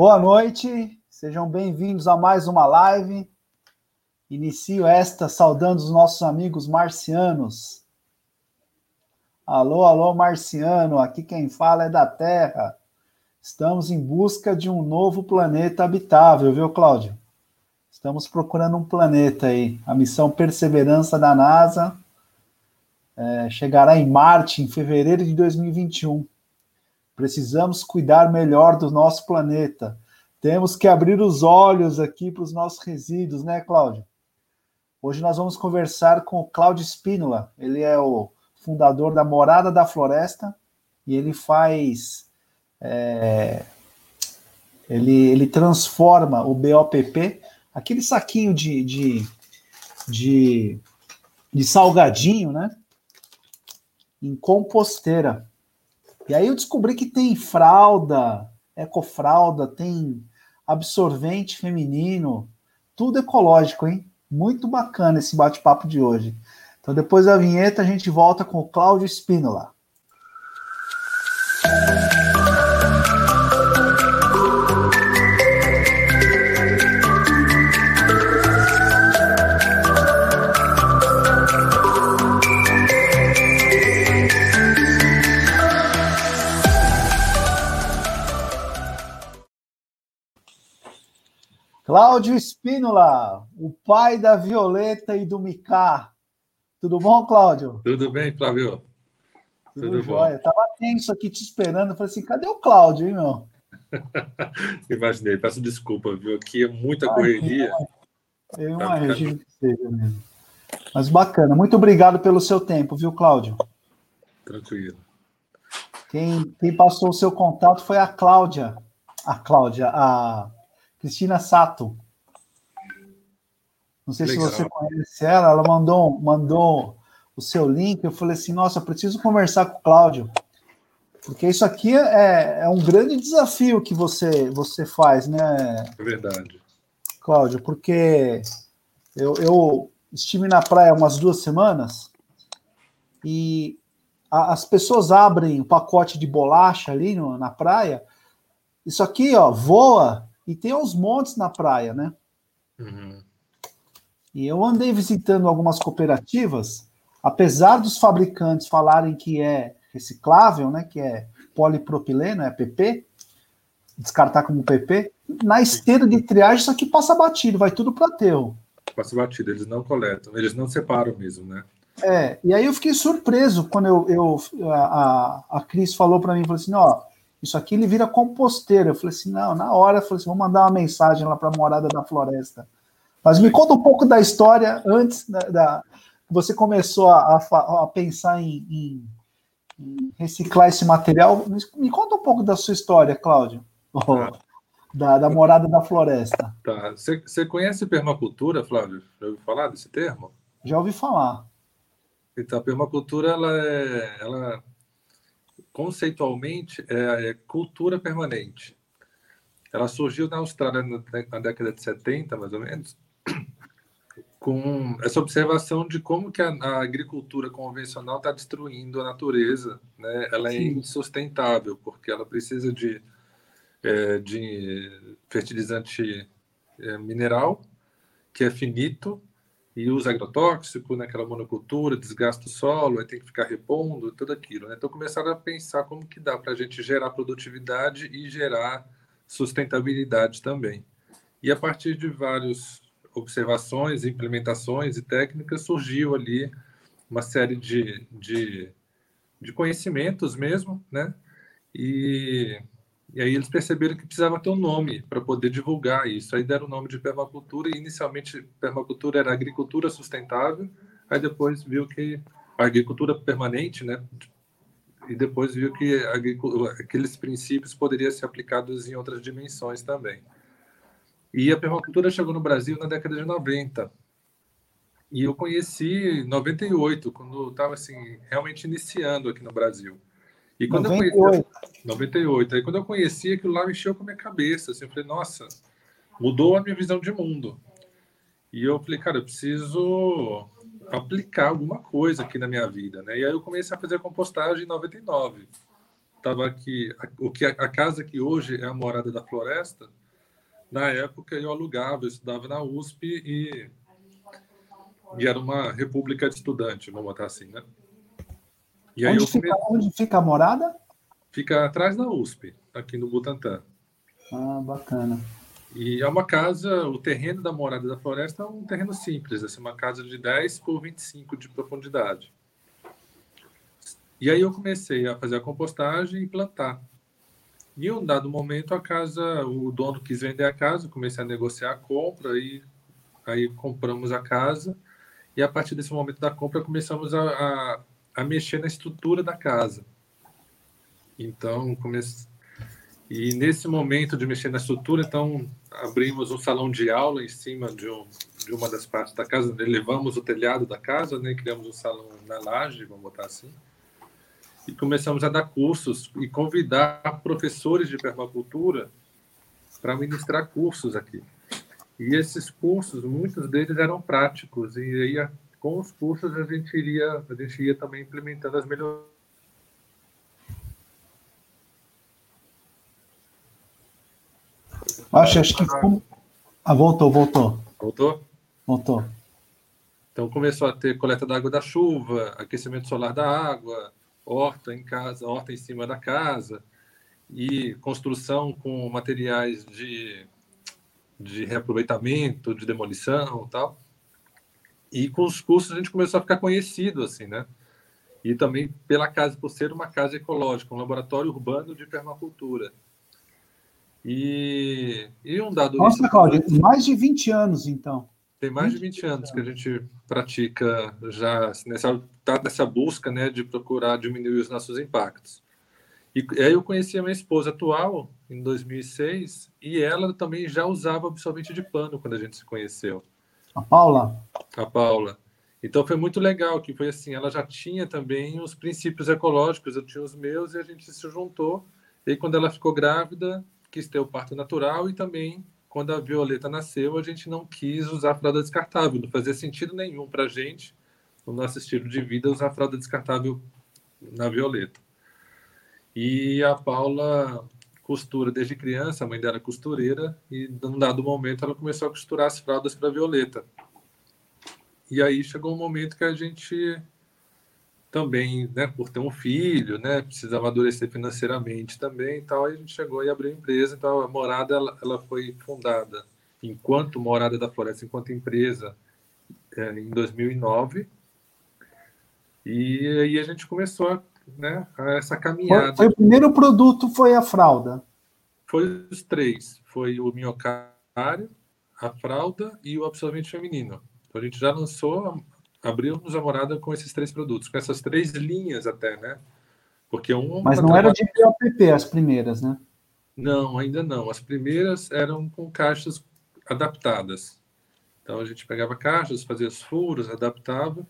Boa noite, sejam bem-vindos a mais uma live. Inicio esta saudando os nossos amigos marcianos. Alô, alô, marciano, aqui quem fala é da Terra. Estamos em busca de um novo planeta habitável, viu, Cláudio? Estamos procurando um planeta aí. A missão Perseverança da NASA é, chegará em Marte em fevereiro de 2021. Precisamos cuidar melhor do nosso planeta. Temos que abrir os olhos aqui para os nossos resíduos, né, Cláudio? Hoje nós vamos conversar com o Cláudio Spínola. Ele é o fundador da Morada da Floresta e ele faz. É, ele, ele transforma o BOPP, aquele saquinho de, de, de, de salgadinho, né? Em composteira. E aí eu descobri que tem fralda, ecofralda, tem absorvente feminino, tudo ecológico, hein? Muito bacana esse bate-papo de hoje. Então, depois da vinheta, a gente volta com o Cláudio Spínola. Cláudio Espínola, o pai da Violeta e do Micá. Tudo bom, Cláudio? Tudo bem, Flávio? Tudo, Tudo bom. Eu tava tenso aqui te esperando. falei assim, cadê o Cláudio, hein, meu? Imaginei, peço desculpa, viu? Aqui é muita correria. Eu tá imagino que seja mesmo. Mas bacana. Muito obrigado pelo seu tempo, viu, Cláudio? Tranquilo. Quem, quem passou o seu contato foi a Cláudia. A Cláudia, a Cristina Sato. Não sei Legal. se você conhece ela, ela mandou, mandou o seu link. Eu falei assim: nossa, preciso conversar com o Cláudio, porque isso aqui é, é um grande desafio que você, você faz, né? É verdade. Cláudio, porque eu, eu estive na praia umas duas semanas e a, as pessoas abrem o pacote de bolacha ali no, na praia. Isso aqui, ó, voa e tem os montes na praia, né? Uhum. E eu andei visitando algumas cooperativas, apesar dos fabricantes falarem que é reciclável, né? Que é polipropileno, é PP, descartar como PP, na esteira de triagem isso aqui passa batido, vai tudo para aterro. Passa batido, eles não coletam, eles não separam mesmo, né? É, e aí eu fiquei surpreso quando eu, eu a, a Cris falou para mim, falou assim, ó, isso aqui ele vira composteiro. Eu falei assim, não, na hora, eu falei assim, vou mandar uma mensagem lá para a Morada da Floresta. Mas me conta um pouco da história antes da, da você começou a, a, a pensar em, em, em, reciclar esse material. Me conta um pouco da sua história, Cláudio, tá. da, da Morada da Floresta. Tá. Você conhece permacultura, Flávio? Já ouviu falar desse termo? Já ouvi falar. Então, a permacultura ela é, ela conceitualmente, é, é cultura permanente. Ela surgiu na Austrália na década de 70, mais ou menos, com essa observação de como que a, a agricultura convencional está destruindo a natureza. Né? Ela é Sim. insustentável, porque ela precisa de, é, de fertilizante é, mineral, que é finito, e usa agrotóxico naquela monocultura, desgasta o solo, aí tem que ficar repondo, tudo aquilo. Né? Então começaram a pensar como que dá para a gente gerar produtividade e gerar sustentabilidade também. E a partir de várias observações, implementações e técnicas, surgiu ali uma série de, de, de conhecimentos mesmo, né? E e aí eles perceberam que precisava ter um nome para poder divulgar isso. Aí deram o nome de permacultura e inicialmente permacultura era agricultura sustentável. Aí depois viu que a agricultura permanente, né? E depois viu que aqueles princípios poderiam ser aplicados em outras dimensões também. E a permacultura chegou no Brasil na década de 90. E eu conheci em 98, quando estava assim, realmente iniciando aqui no Brasil. E quando 98. eu conheci, 98. Aí quando eu conheci aquilo lá mexeu com a minha cabeça, assim, eu falei, nossa, mudou a minha visão de mundo. E eu falei, cara, eu preciso aplicar alguma coisa aqui na minha vida, né? E aí eu comecei a fazer compostagem em 99. estava aqui, o que a casa que hoje é a morada da floresta, na época eu alugava, eu estudava na USP e, e era uma república de estudante, vamos botar assim, né? E onde, fica, onde fica a morada? Fica atrás da USP, aqui no Butantã. Ah, bacana. E é uma casa, o terreno da morada da floresta é um terreno simples, assim, uma casa de 10 por 25 de profundidade. E aí eu comecei a fazer a compostagem e plantar. E em um dado momento a casa, o dono quis vender a casa, comecei a negociar a compra e aí compramos a casa e a partir desse momento da compra começamos a, a, a mexer na estrutura da casa. Então, comece... e nesse momento de mexer na estrutura, então abrimos um salão de aula em cima de, um, de uma das partes da casa, levamos o telhado da casa, né, criamos um salão na laje, vamos botar assim, e começamos a dar cursos e convidar professores de permacultura para ministrar cursos aqui. E esses cursos, muitos deles eram práticos, e aí com os cursos a gente iria, a gente ia também implementando as melhorias. Acho, acho que. Ah, voltou, voltou. Voltou? Voltou. Então começou a ter coleta da água da chuva, aquecimento solar da água, horta em casa, horta em cima da casa e construção com materiais de, de reaproveitamento, de demolição, tal. E com os cursos a gente começou a ficar conhecido assim, né? E também pela casa por ser uma casa ecológica, um laboratório urbano de permacultura. E, e um dado. Nossa, Cláudio, mais de 20 anos, então. Tem mais de 20 anos que a gente pratica já nessa, tá nessa busca né, de procurar diminuir os nossos impactos. E aí eu conheci a minha esposa atual em 2006 e ela também já usava absorvente de pano quando a gente se conheceu. A Paula? A Paula. Então foi muito legal que foi assim, ela já tinha também os princípios ecológicos, eu tinha os meus e a gente se juntou. E quando ela ficou grávida, quis ter o parto natural e também quando a Violeta nasceu, a gente não quis usar fralda descartável. Não fazia sentido nenhum para a gente, no nosso estilo de vida, usar fralda descartável na Violeta. E a Paula costura desde criança, a mãe dela é costureira, e num dado momento ela começou a costurar as fraldas para a Violeta. E aí chegou um momento que a gente também, né, por ter um filho, né, precisa amadurecer financeiramente também e tal, a gente chegou e abriu a empresa, então a Morada, ela, ela foi fundada enquanto Morada da Floresta, enquanto empresa, é, em 2009, e aí a gente começou né, essa caminhada. Foi, foi, o primeiro produto foi a fralda? Foi os três, foi o minhocário, a fralda e o absorvente feminino. Então a gente já lançou abrimos a morada com esses três produtos, com essas três linhas até, né? Porque um. Mas não era de POPP as primeiras, né? Não, ainda não. As primeiras eram com caixas adaptadas. Então a gente pegava caixas, fazia os furos, adaptava.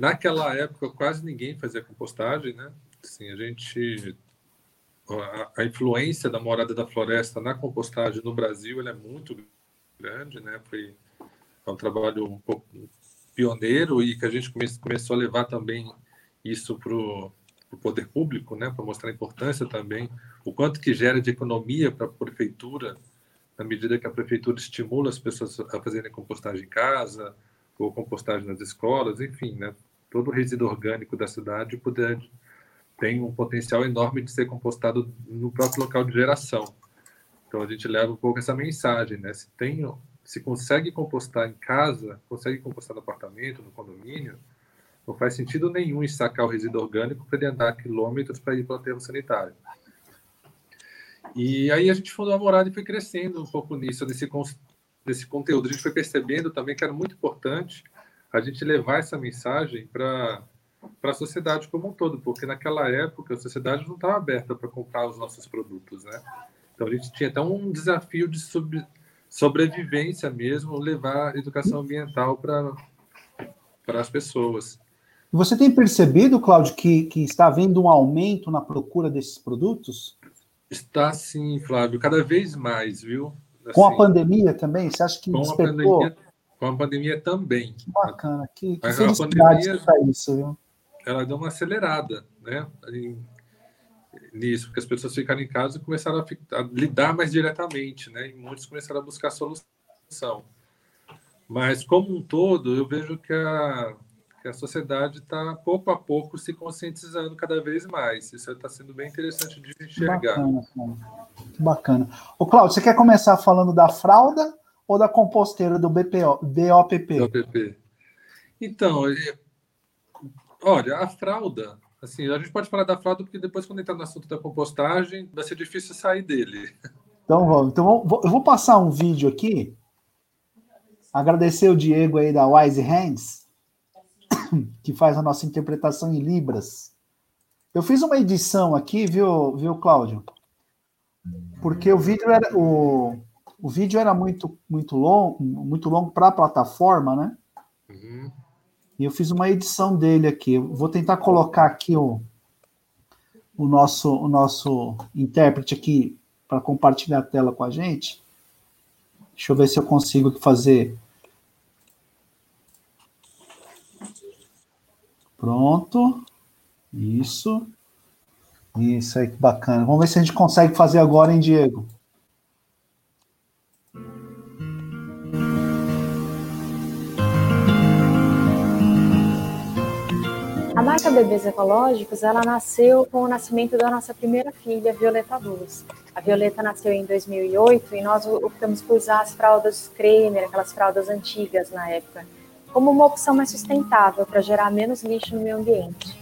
Naquela época quase ninguém fazia compostagem, né? Assim, a gente a, influência da morada da floresta na compostagem no Brasil é muito grande, né? Foi um trabalho um pouco pioneiro e que a gente come, começou a levar também isso para o poder público, né, para mostrar a importância também, o quanto que gera de economia para a prefeitura, na medida que a prefeitura estimula as pessoas a fazerem compostagem em casa, ou compostagem nas escolas, enfim, né, todo o resíduo orgânico da cidade poder, tem um potencial enorme de ser compostado no próprio local de geração. Então a gente leva um pouco essa mensagem, né? Se tem se consegue compostar em casa, consegue compostar no apartamento, no condomínio, não faz sentido nenhum sacar o resíduo orgânico para ele andar quilômetros para ir para o aterro sanitário. E aí a gente fundou a morada e foi crescendo um pouco nisso, nesse conteúdo. A gente foi percebendo também que era muito importante a gente levar essa mensagem para para a sociedade como um todo, porque naquela época a sociedade não estava aberta para comprar os nossos produtos, né? Então a gente tinha até um desafio de sobrevivência mesmo, levar educação ambiental para as pessoas. Você tem percebido, Cláudio, que, que está havendo um aumento na procura desses produtos? Está sim, Flávio, cada vez mais, viu? Assim, com a assim, pandemia também? Você acha que com despertou? A pandemia, com a pandemia também. Que bacana, que, que felicidade pandemia, isso, viu? Ela deu uma acelerada, né? nisso, porque as pessoas ficaram em casa e começaram a, a, lidar mais diretamente, né? E muitos começaram a buscar solução. Mas, como um todo, eu vejo que a, que a sociedade está, pouco a pouco, se conscientizando cada vez mais. Isso está sendo bem interessante de enxergar. Bacana, Muito bacana. Ô, Cláudio, você quer começar falando da fralda ou da composteira do BPO, BOPP? BOPP. Então, olha, a fralda, assim, a gente pode falar da fralda porque depois, quando entrar no assunto da compostagem, vai ser difícil sair dele. Então vamos. Então eu vou passar um vídeo aqui. Agradecer o Diego aí da Wise Hands, que faz a nossa interpretação em Libras. Eu fiz uma edição aqui, viu, viu, Cláudio? Porque o vídeo era o, o vídeo era muito muito longo, muito longo para a plataforma, né? Uhum. E eu fiz uma edição dele aqui. Eu vou tentar colocar aqui o, o nosso o nosso intérprete aqui para compartilhar a tela com a gente. Deixa eu ver se eu consigo fazer. Pronto. Isso. Isso aí, que bacana. Vamos ver se a gente consegue fazer agora, hein, Diego? Marca Bebês Ecológicos, ela nasceu com o nascimento da nossa primeira filha, Violeta Luz. A Violeta nasceu em 2008 e nós optamos por usar as fraldas Kramer, aquelas fraldas antigas na época, como uma opção mais sustentável para gerar menos lixo no meio ambiente.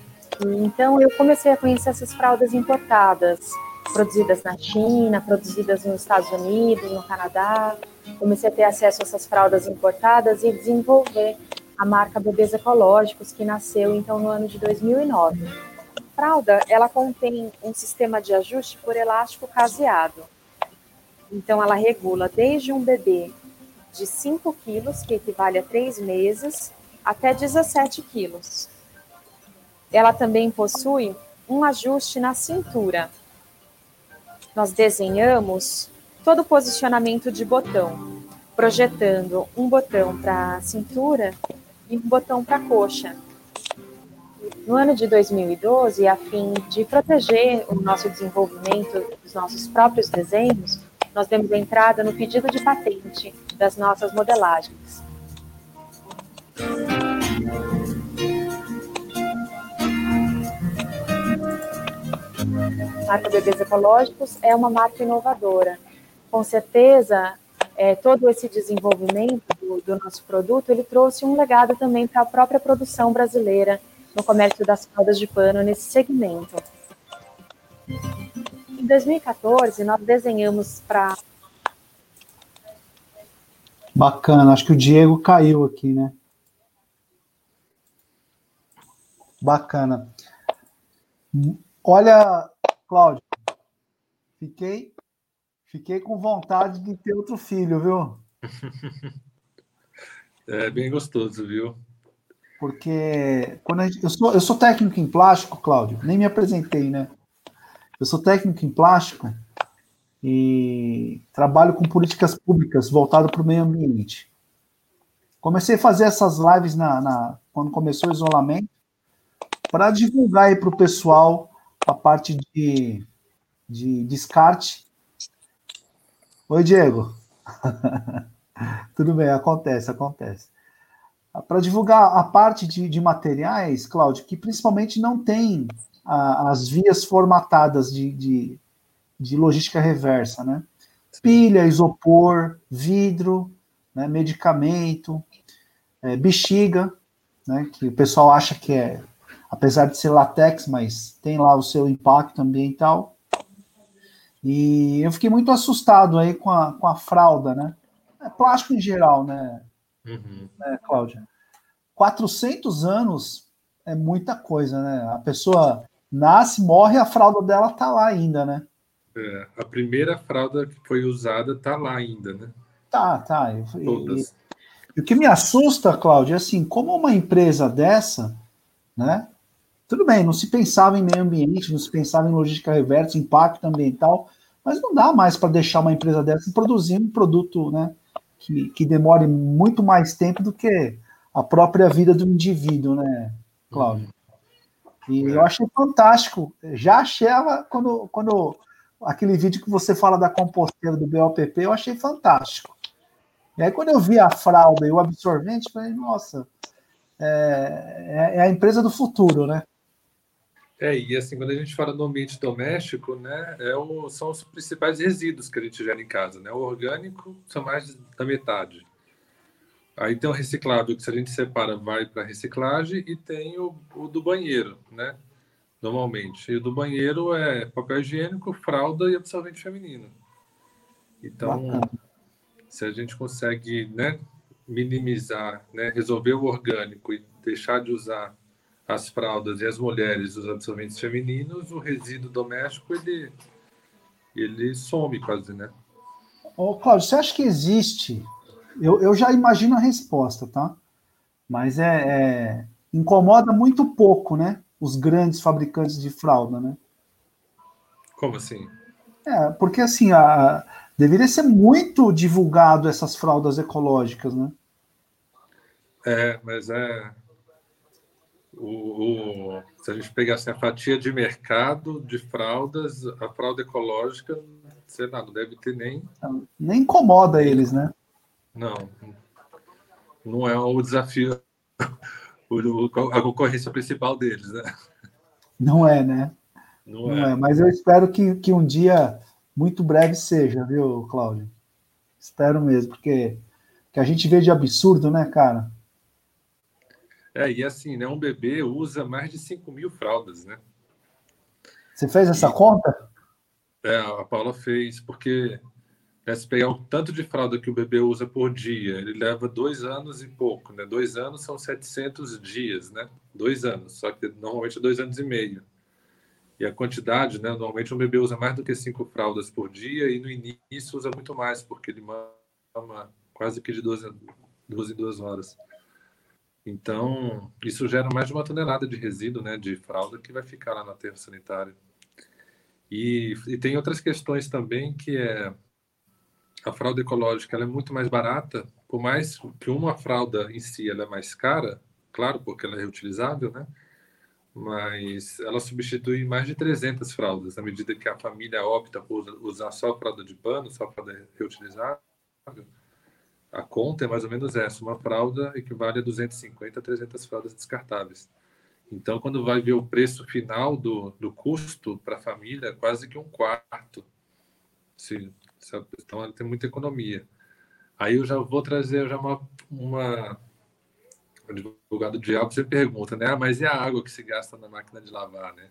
Então eu comecei a conhecer essas fraldas importadas, produzidas na China, produzidas nos Estados Unidos, no Canadá. Comecei a ter acesso a essas fraldas importadas e desenvolver a marca Bebês Ecológicos, que nasceu então no ano de 2009. A fralda, ela contém um sistema de ajuste por elástico caseado. Então, ela regula desde um bebê de 5 quilos, que equivale a 3 meses, até 17 quilos. Ela também possui um ajuste na cintura. Nós desenhamos todo o posicionamento de botão, projetando um botão para a cintura e um botão para coxa. No ano de 2012, a fim de proteger o nosso desenvolvimento dos nossos próprios desenhos, nós demos entrada no pedido de patente das nossas modelagens. A marca Bebês Ecológicos é uma marca inovadora. Com certeza, é, todo esse desenvolvimento do, do, nosso produto, ele trouxe um legado também para a própria produção brasileira no comércio das fraldas de pano nesse segmento. Em 2014, nós desenhamos para. Bacana, acho que o Diego caiu aqui, né? Bacana. Olha, Cláudio, fiquei Fiquei com vontade de ter outro filho, viu? É bem gostoso, viu? Porque quando gente, eu, sou, eu sou técnico em plástico, Cláudio, nem me apresentei, né? Eu sou técnico em plástico e trabalho com políticas públicas voltado para o meio ambiente. Comecei a fazer essas lives na, na quando começou o isolamento para divulgar para o pessoal a parte de, de descarte Oi, Diego. Tudo bem, acontece, acontece. Para divulgar a parte de, de materiais, Cláudio, que principalmente não tem a, as vias formatadas de, de, de, logística reversa, né? Pilha, isopor, vidro, né, medicamento, é, bexiga, né, que o pessoal acha que é, apesar de ser latex, mas tem lá o seu impacto ambiental. E eu fiquei muito assustado aí com a, com a fralda, né? É plástico em geral, né, uhum. né, Cláudia? 400 anos é muita coisa, né? A pessoa nasce, morre, a fralda dela tá lá ainda, né? É, a primeira fralda que foi usada tá lá ainda, né? Tá, tá. E, e, e o que me assusta, Cláudia, é assim, como uma empresa dessa, né? Tudo bem, não se pensava em meio ambiente, não se pensava em logística reversa, impacto ambiental, mas não dá mais para deixar uma empresa dessa produzindo um produto né, que, que demore muito mais tempo do que a própria vida do indivíduo, né, Cláudio? E é. eu achei fantástico. Já achava quando, quando aquele vídeo que você fala da composteira do BOPP, eu achei fantástico. E aí, quando eu vi a fralda e o absorvente, falei, nossa, é, é, é a empresa do futuro, né? É, e assim, quando a gente fala do ambiente doméstico, né, é o, são os principais resíduos que a gente gera em casa, né? O orgânico são mais da metade. Aí tem o reciclável, que se a gente separa, vai para reciclagem, e tem o, o, do banheiro, né? Normalmente. E o do banheiro é papel higiênico, fralda e absorvente feminino. Então, Bacana. se a gente consegue né, minimizar, né, resolver o orgânico e deixar de usar as fraldas e as mulheres os absorventes femininos, o resíduo doméstico ele, ele some quase, né? Ô, Cláudio, você acha que existe? Eu, eu já imagino a resposta, tá? Mas é, é, incomoda muito pouco, né? Os grandes fabricantes de fralda, né? Como assim? É, porque assim, a, deveria ser muito divulgado essas fraldas ecológicas, né? É, mas é, o, o, se a gente pegasse a fatia de mercado de fraldas, a fralda ecológica, sei lá, não deve ter nem. Nem incomoda eles, né? Não. Não é o desafio, a concorrência principal deles, né? Não é, né? Não, não é. é. Mas eu espero que, que um dia, muito breve, seja, viu, Cláudio? Espero mesmo, porque que a gente vê de absurdo, né, cara? É, e assim, né, um bebê usa mais de 5 mil fraldas, né? Você fez essa e, conta? É, a Paula fez, porque né, se pegar o tanto de fralda que o bebê usa por dia, ele leva dois anos e pouco, né? Dois anos são 700 dias, né? Dois anos, só que normalmente é dois anos e meio. E a quantidade, né? Normalmente um bebê usa mais do que cinco fraldas por dia e no início usa muito mais, porque ele mama quase que de duas, duas em duas horas. Então, isso gera mais de uma tonelada de resíduo né, de fralda que vai ficar lá no aterro sanitário. E, e tem outras questões também, que é a fralda ecológica ela é muito mais barata, por mais que uma fralda em si ela é mais cara, claro, porque ela é reutilizável, né? Mas ela substitui mais de 300 fraldas, na medida que a família opta por usar só fralda de pano, só fralda reutilizável a conta é mais ou menos essa: uma fralda equivale a 250 a 300 fraldas descartáveis. Então, quando vai ver o preço final do, do custo para a família, é quase que um quarto. Se, se, então, ela tem muita economia. Aí eu já vou trazer já uma, uma o advogado de diabo você pergunta, né? Ah, mas e a água que se gasta na máquina de lavar, né?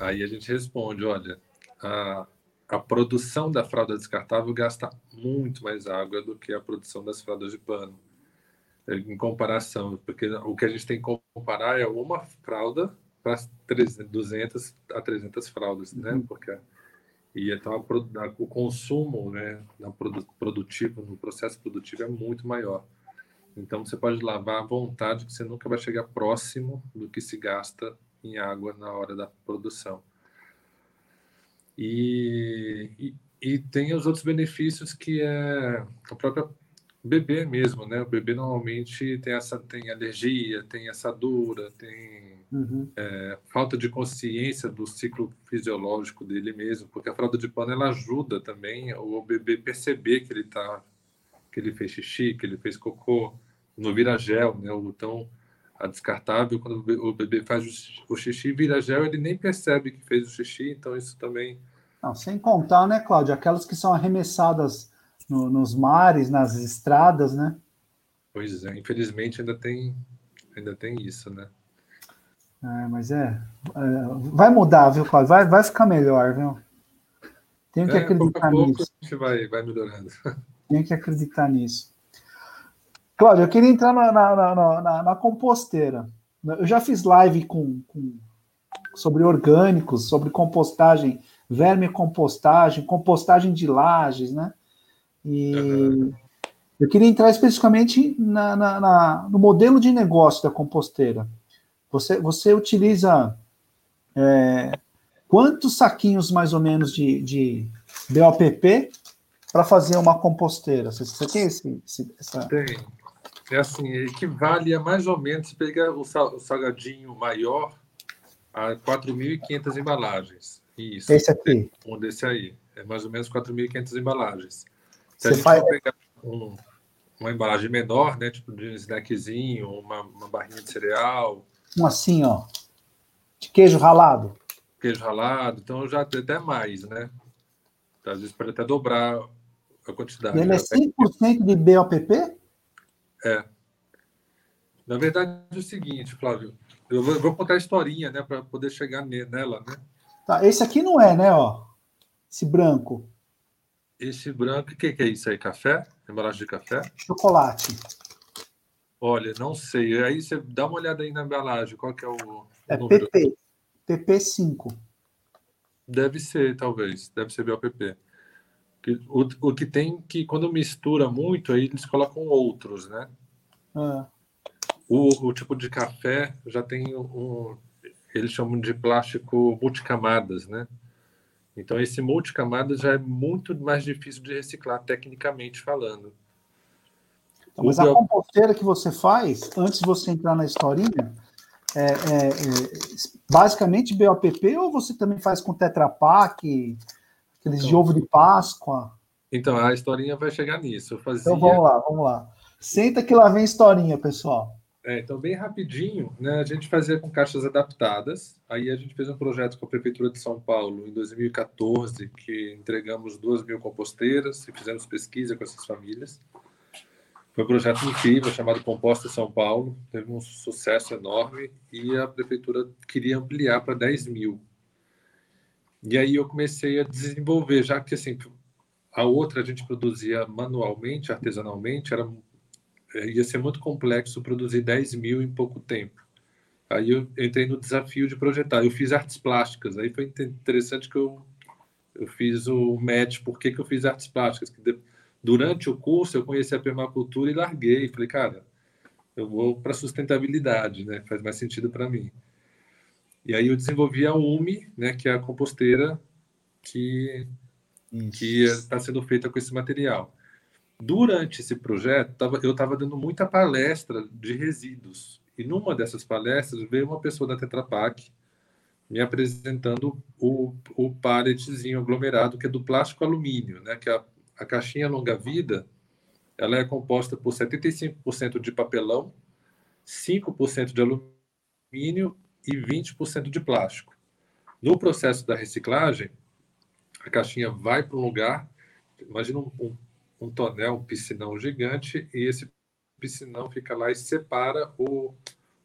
Aí a gente responde, olha, a, a produção da fralda descartável gasta muito mais água do que a produção das fraldas de pano, é, em comparação, porque o que a gente tem que comparar é uma fralda para 200 a 300 fraldas, né? Uhum. Porque e então a, o consumo, né, na produtivo, no processo produtivo é muito maior. Então você pode lavar à vontade que você nunca vai chegar próximo do que se gasta em água na hora da produção. E, e, e, tem os outros benefícios que é a própria bebê mesmo, né? O bebê normalmente tem essa tem alergia, tem assadura, tem uhum. é, falta de consciência do ciclo fisiológico dele mesmo, porque a fralda de pano ela ajuda também o bebê perceber que ele tá que ele fez xixi, que ele fez cocô, no vira gel, né? Então a descartável, quando o bebê faz o xixi vira gel, ele nem percebe que fez o xixi, então isso também. Não, sem contar, né, Cláudio, aquelas que são arremessadas no, nos mares, nas estradas, né? Pois é, infelizmente ainda tem, ainda tem isso, né? É, mas é, é, vai mudar, viu, Cláudio? Vai, vai ficar melhor, viu? Tenho que é, acreditar pouco a pouco nisso. A gente vai, vai melhorando. Tenho que acreditar nisso. Cláudio, eu queria entrar na, na, na, na, composteira. Eu já fiz live com, com, sobre orgânicos, sobre compostagem, verme compostagem, compostagem de lajes, né? E uhum. eu queria entrar especificamente na, na, no modelo de negócio da composteira. Você, você utiliza é, quantos saquinhos mais ou menos de, de BOPP para fazer uma composteira? Você, você tem esse, esse essa... Tem é assim, equivale a mais ou menos, se pegar o salgadinho maior, a 4.500 embalagens. Isso. Esse aqui. Um desse aí. É mais ou menos 4.500 embalagens. Se Você a gente faz- pegar um- uma embalagem menor, né, tipo de um snackzinho, uma, uma barrinha de cereal, Um assim, ó. De queijo ralado. queijo ralado, então já tem até mais, né? Às vezes pode até dobrar a quantidade. E ele é Já 100% de BOPP? Na verdade é o seguinte, Flávio, eu vou, eu vou contar a historinha, né, para poder chegar ne- nela, né? Tá, esse aqui não é, né, ó. Esse branco. Esse branco, o que, que é isso aí? Café? Embalagem de café? Chocolate. Olha, não sei. Aí você dá uma olhada aí na embalagem, qual que é o, o É número? PP. PP5. Deve ser, talvez. Deve ser BOPP. O, o que tem que, quando mistura muito, aí eles colocam outros, né? Ah, O, o tipo de café já tem um. Eles chamam de plástico multicamadas, né? Então, esse multicamadas já é muito mais difícil de reciclar, tecnicamente falando. Então, mas a composteira que você faz, antes de você entrar na historinha, é, é- é basicamente BOPP ou você também faz com Tetra Pak, aqueles de Então. ovo de Páscoa? Então, a historinha vai chegar nisso. Eu fazia. Então vamos lá, vamos lá. Senta que lá vem historinha, pessoal. É, então, bem rapidinho, né, a gente fazia com caixas adaptadas. Aí a gente fez um projeto com a Prefeitura de São Paulo em 2014, que entregamos duas mil composteiras e fizemos pesquisa com essas famílias. Foi um projeto incrível chamado Composta São Paulo, teve um sucesso enorme e a Prefeitura queria ampliar para 10 mil. E aí eu comecei a desenvolver, já que assim, a outra a gente produzia manualmente, artesanalmente, era é, ia ser muito complexo produzir 10 mil em pouco tempo. Aí eu entrei no desafio de projetar. Eu fiz artes plásticas. Aí foi inte- interessante que eu, eu fiz o match. Por que, que eu fiz artes plásticas? Que durante o curso eu conheci a permacultura e larguei. Falei, cara, eu vou para sustentabilidade, né? Faz mais sentido para mim. E aí eu desenvolvi a UMI, né? Que é a composteira que que está sendo feita com esse material. Durante esse projeto, tava, eu estava dando muita palestra de resíduos. E numa dessas palestras veio uma pessoa da Tetra Pak me apresentando o, o palletzinho aglomerado, que é do plástico alumínio, né? que a, a caixinha longa-vida ela é composta por 75% de papelão, 5% de alumínio e 20% de plástico. No processo da reciclagem, a caixinha vai para um lugar, imagina um, um, um tonel, um piscinão gigante, e esse piscinão fica lá e separa o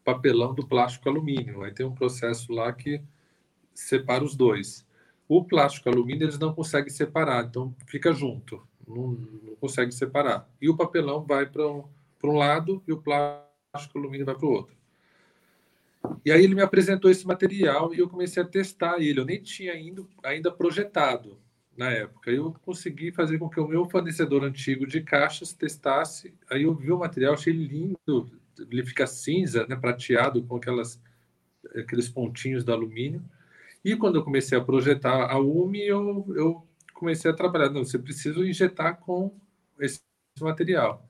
papelão do plástico alumínio. Aí tem um processo lá que separa os dois. O plástico alumínio eles não conseguem separar, então fica junto, não, não consegue separar. E o papelão vai para um, um lado e o plástico alumínio vai para o outro. E aí ele me apresentou esse material e eu comecei a testar ele. Eu nem tinha ainda, ainda projetado na época. Eu consegui fazer com que o meu fornecedor antigo de caixas testasse. Aí eu vi o material, achei lindo. Ele fica cinza, né, prateado com aquelas aqueles pontinhos do alumínio. E quando eu comecei a projetar a UMI, eu, eu comecei a trabalhar. Não, você precisa injetar com esse material.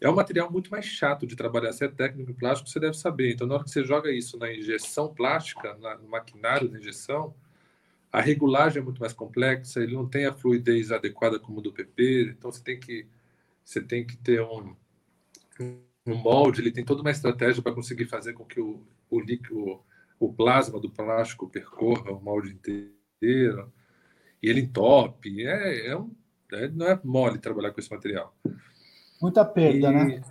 É um material muito mais chato de trabalhar. Se é técnico em plástico, você deve saber. Então, na hora que você joga isso na injeção plástica, na, no maquinário de injeção, a regulagem é muito mais complexa, ele não tem a fluidez adequada como do PP, então você tem que, você tem que ter um, um molde, ele tem toda uma estratégia para conseguir fazer com que o, o, líquido, o plasma do plástico percorra o molde inteiro, e ele entope. É, é um, é, não é mole trabalhar com esse material. Muita perda, e, né?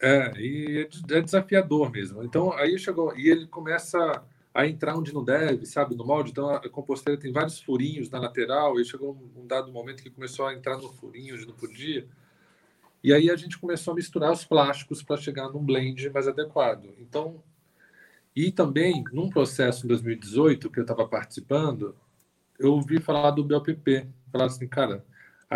É, e é desafiador mesmo. Então, aí chegou, e ele começa a entrar onde não deve, sabe, no molde. Então, a composteira tem vários furinhos na lateral, e chegou um dado momento que começou a entrar no furinho onde não podia. E aí a gente começou a misturar os plásticos para chegar num blend mais adequado. Então, e também, num processo em 2018 que eu estava participando, eu ouvi falar do BLPP. Falar assim, cara,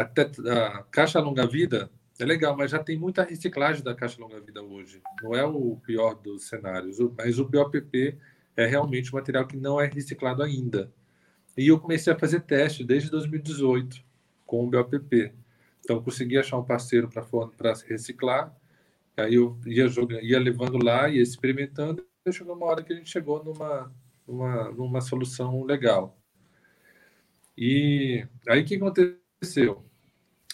até a caixa longa-vida é legal, mas já tem muita reciclagem da caixa longa-vida hoje. Não é o pior dos cenários, mas o BOPP é realmente um material que não é reciclado ainda. E eu comecei a fazer teste desde 2018 com o BOPP. Então, consegui achar um parceiro para reciclar. Aí eu ia, jogando, ia levando lá, ia experimentando chegou uma hora que a gente chegou numa, numa, numa solução legal. E aí o que aconteceu?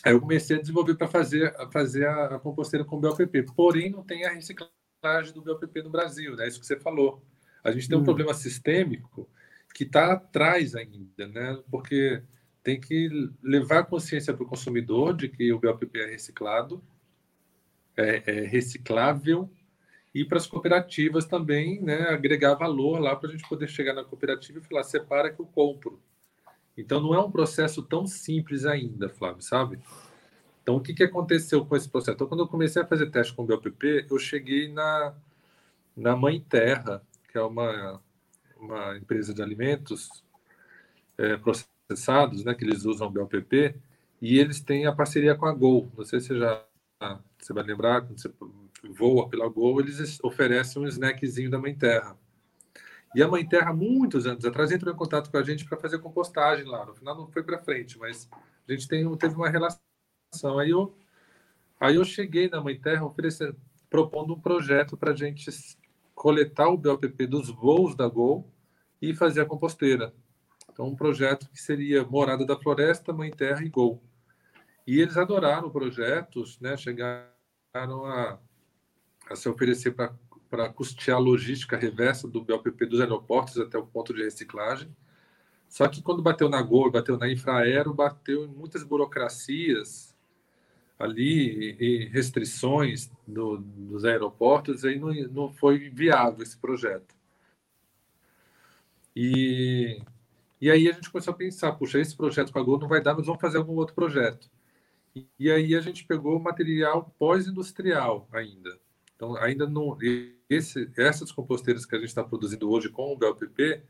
Aí eu comecei a desenvolver para fazer, fazer a, a composteira com BOPP. Porém, não tem a reciclagem do BOPP no Brasil, né? Isso que você falou. A gente tem um hum. problema sistêmico que está atrás ainda, né? Porque tem que levar consciência para o consumidor de que o BOPP é reciclado, é, é reciclável, e para as cooperativas também, né? Agregar valor lá para a gente poder chegar na cooperativa e falar: separa que eu compro. Então, não é um processo tão simples ainda, Flávio, sabe? Então, o que, que aconteceu com esse processo? Então, quando eu comecei a fazer teste com o BOPP, eu cheguei na, na Mãe Terra, que é uma, uma empresa de alimentos é, processados, né, que eles usam o BOPP, e eles têm a parceria com a Gol. Não sei se você já você vai lembrar, quando você voa pela Gol, eles oferecem um snackzinho da Mãe Terra. E a Mãe Terra, muitos anos atrás, entrou em contato com a gente para fazer compostagem lá. No final não foi para frente, mas a gente tem, teve uma relação. Aí eu, aí eu cheguei na Mãe Terra oferecendo, propondo um projeto para a gente coletar o BOPP dos voos da Gol e fazer a composteira. Então, um projeto que seria Morada da Floresta, Mãe Terra e Gol. E eles adoraram o projeto, né? chegaram a, a se oferecer para para custear a logística reversa do BOPP dos aeroportos até o ponto de reciclagem. Só que quando bateu na Gol, bateu na Infraero, bateu em muitas burocracias ali e restrições do, dos aeroportos, aí não, não foi viável esse projeto. E, e aí a gente começou a pensar, puxa, esse projeto com a Gol não vai dar, mas vamos fazer algum outro projeto. E, e aí a gente pegou material pós-industrial ainda. Então, ainda não. Esse, essas composteiras que a gente está produzindo hoje com o BLPP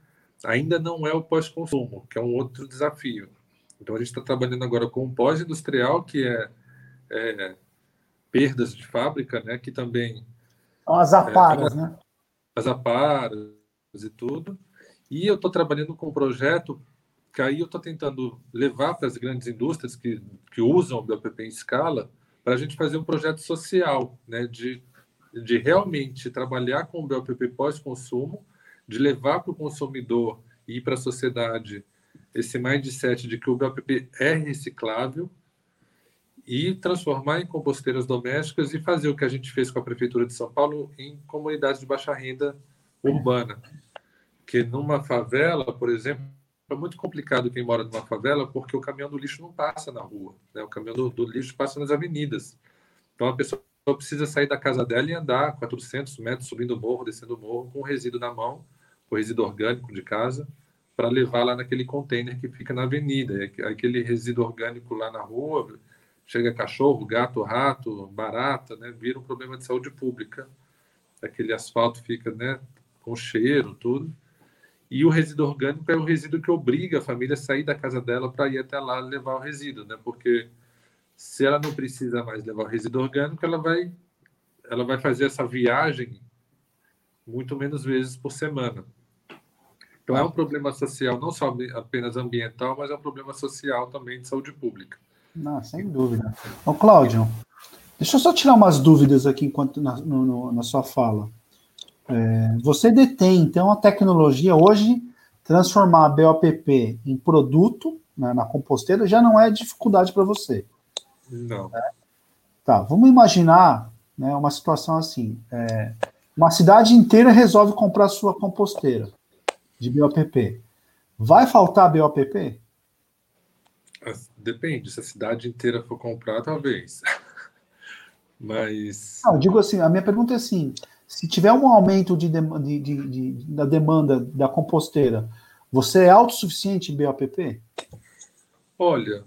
ainda não é o pós-consumo, que é um outro desafio. Então, a gente está trabalhando agora com o pós-industrial, que é, é, perdas de fábrica, né, que também. São as aparas, é, né? As aparas e tudo. E eu estou trabalhando com um projeto que aí eu estou tentando levar para as grandes indústrias que, que usam o BLPP em escala para a gente fazer um projeto social, né, de de realmente trabalhar com o BLPP pós-consumo, de levar para o consumidor e para a sociedade esse mindset de que o BLPP é reciclável e transformar em composteiras domésticas e fazer o que a gente fez com a Prefeitura de São Paulo em comunidades de baixa renda urbana. Que numa favela, por exemplo, é muito complicado quem mora numa favela porque o caminhão do lixo não passa na rua. Né? O caminhão do, do lixo passa nas avenidas. Então a pessoa pessoa precisa sair da casa dela e andar 400 metros subindo o morro, descendo o morro, com o resíduo na mão, o resíduo orgânico de casa, para levar lá naquele container que fica na avenida. Aquele resíduo orgânico lá na rua, chega cachorro, gato, rato, barata, né? vira um problema de saúde pública. Aquele asfalto fica né, com cheiro, tudo. E o resíduo orgânico é o resíduo que obriga a família a sair da casa dela para ir até lá levar o resíduo, né? Porque se ela não precisa mais levar o resíduo orgânico, ela vai, ela vai fazer essa viagem muito menos vezes por semana. Então é um problema social, não só apenas ambiental, mas é um problema social também de saúde pública. Não, sem dúvida. Ô, Cláudio, deixa eu só tirar umas dúvidas aqui enquanto na, no, na sua fala. É, você detém, então, a tecnologia hoje, transformar a BOPP em produto né, na composteira já não é dificuldade para você. Não. Tá, vamos imaginar né, uma situação assim. É, uma cidade inteira resolve comprar sua composteira de BOPP. Vai faltar BOPP? Depende, se a cidade inteira for comprar, talvez. Mas. Não, digo assim, a minha pergunta é assim: se tiver um aumento de, de, de, de da demanda da composteira, você é autossuficiente em BOPP? Olha,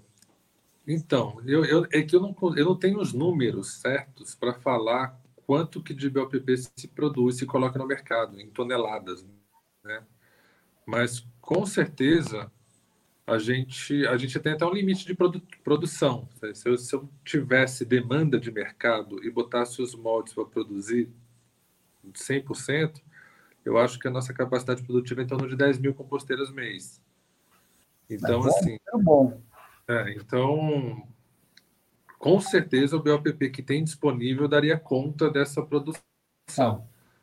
então, eu, eu, é que eu não, eu não tenho os números certos para falar quanto que de BOPP se produz, se coloca no mercado, em toneladas. Né? Mas, com certeza, a gente, a gente tem até um limite de produ produção. Se eu, se eu tivesse demanda de mercado e botasse os moldes para produzir 100%, eu acho que a nossa capacidade produtiva é em torno de 10 mil composteiras mês. Então, é bom, assim. É bom. É, então, com certeza o BOPP que tem disponível daria conta dessa produção.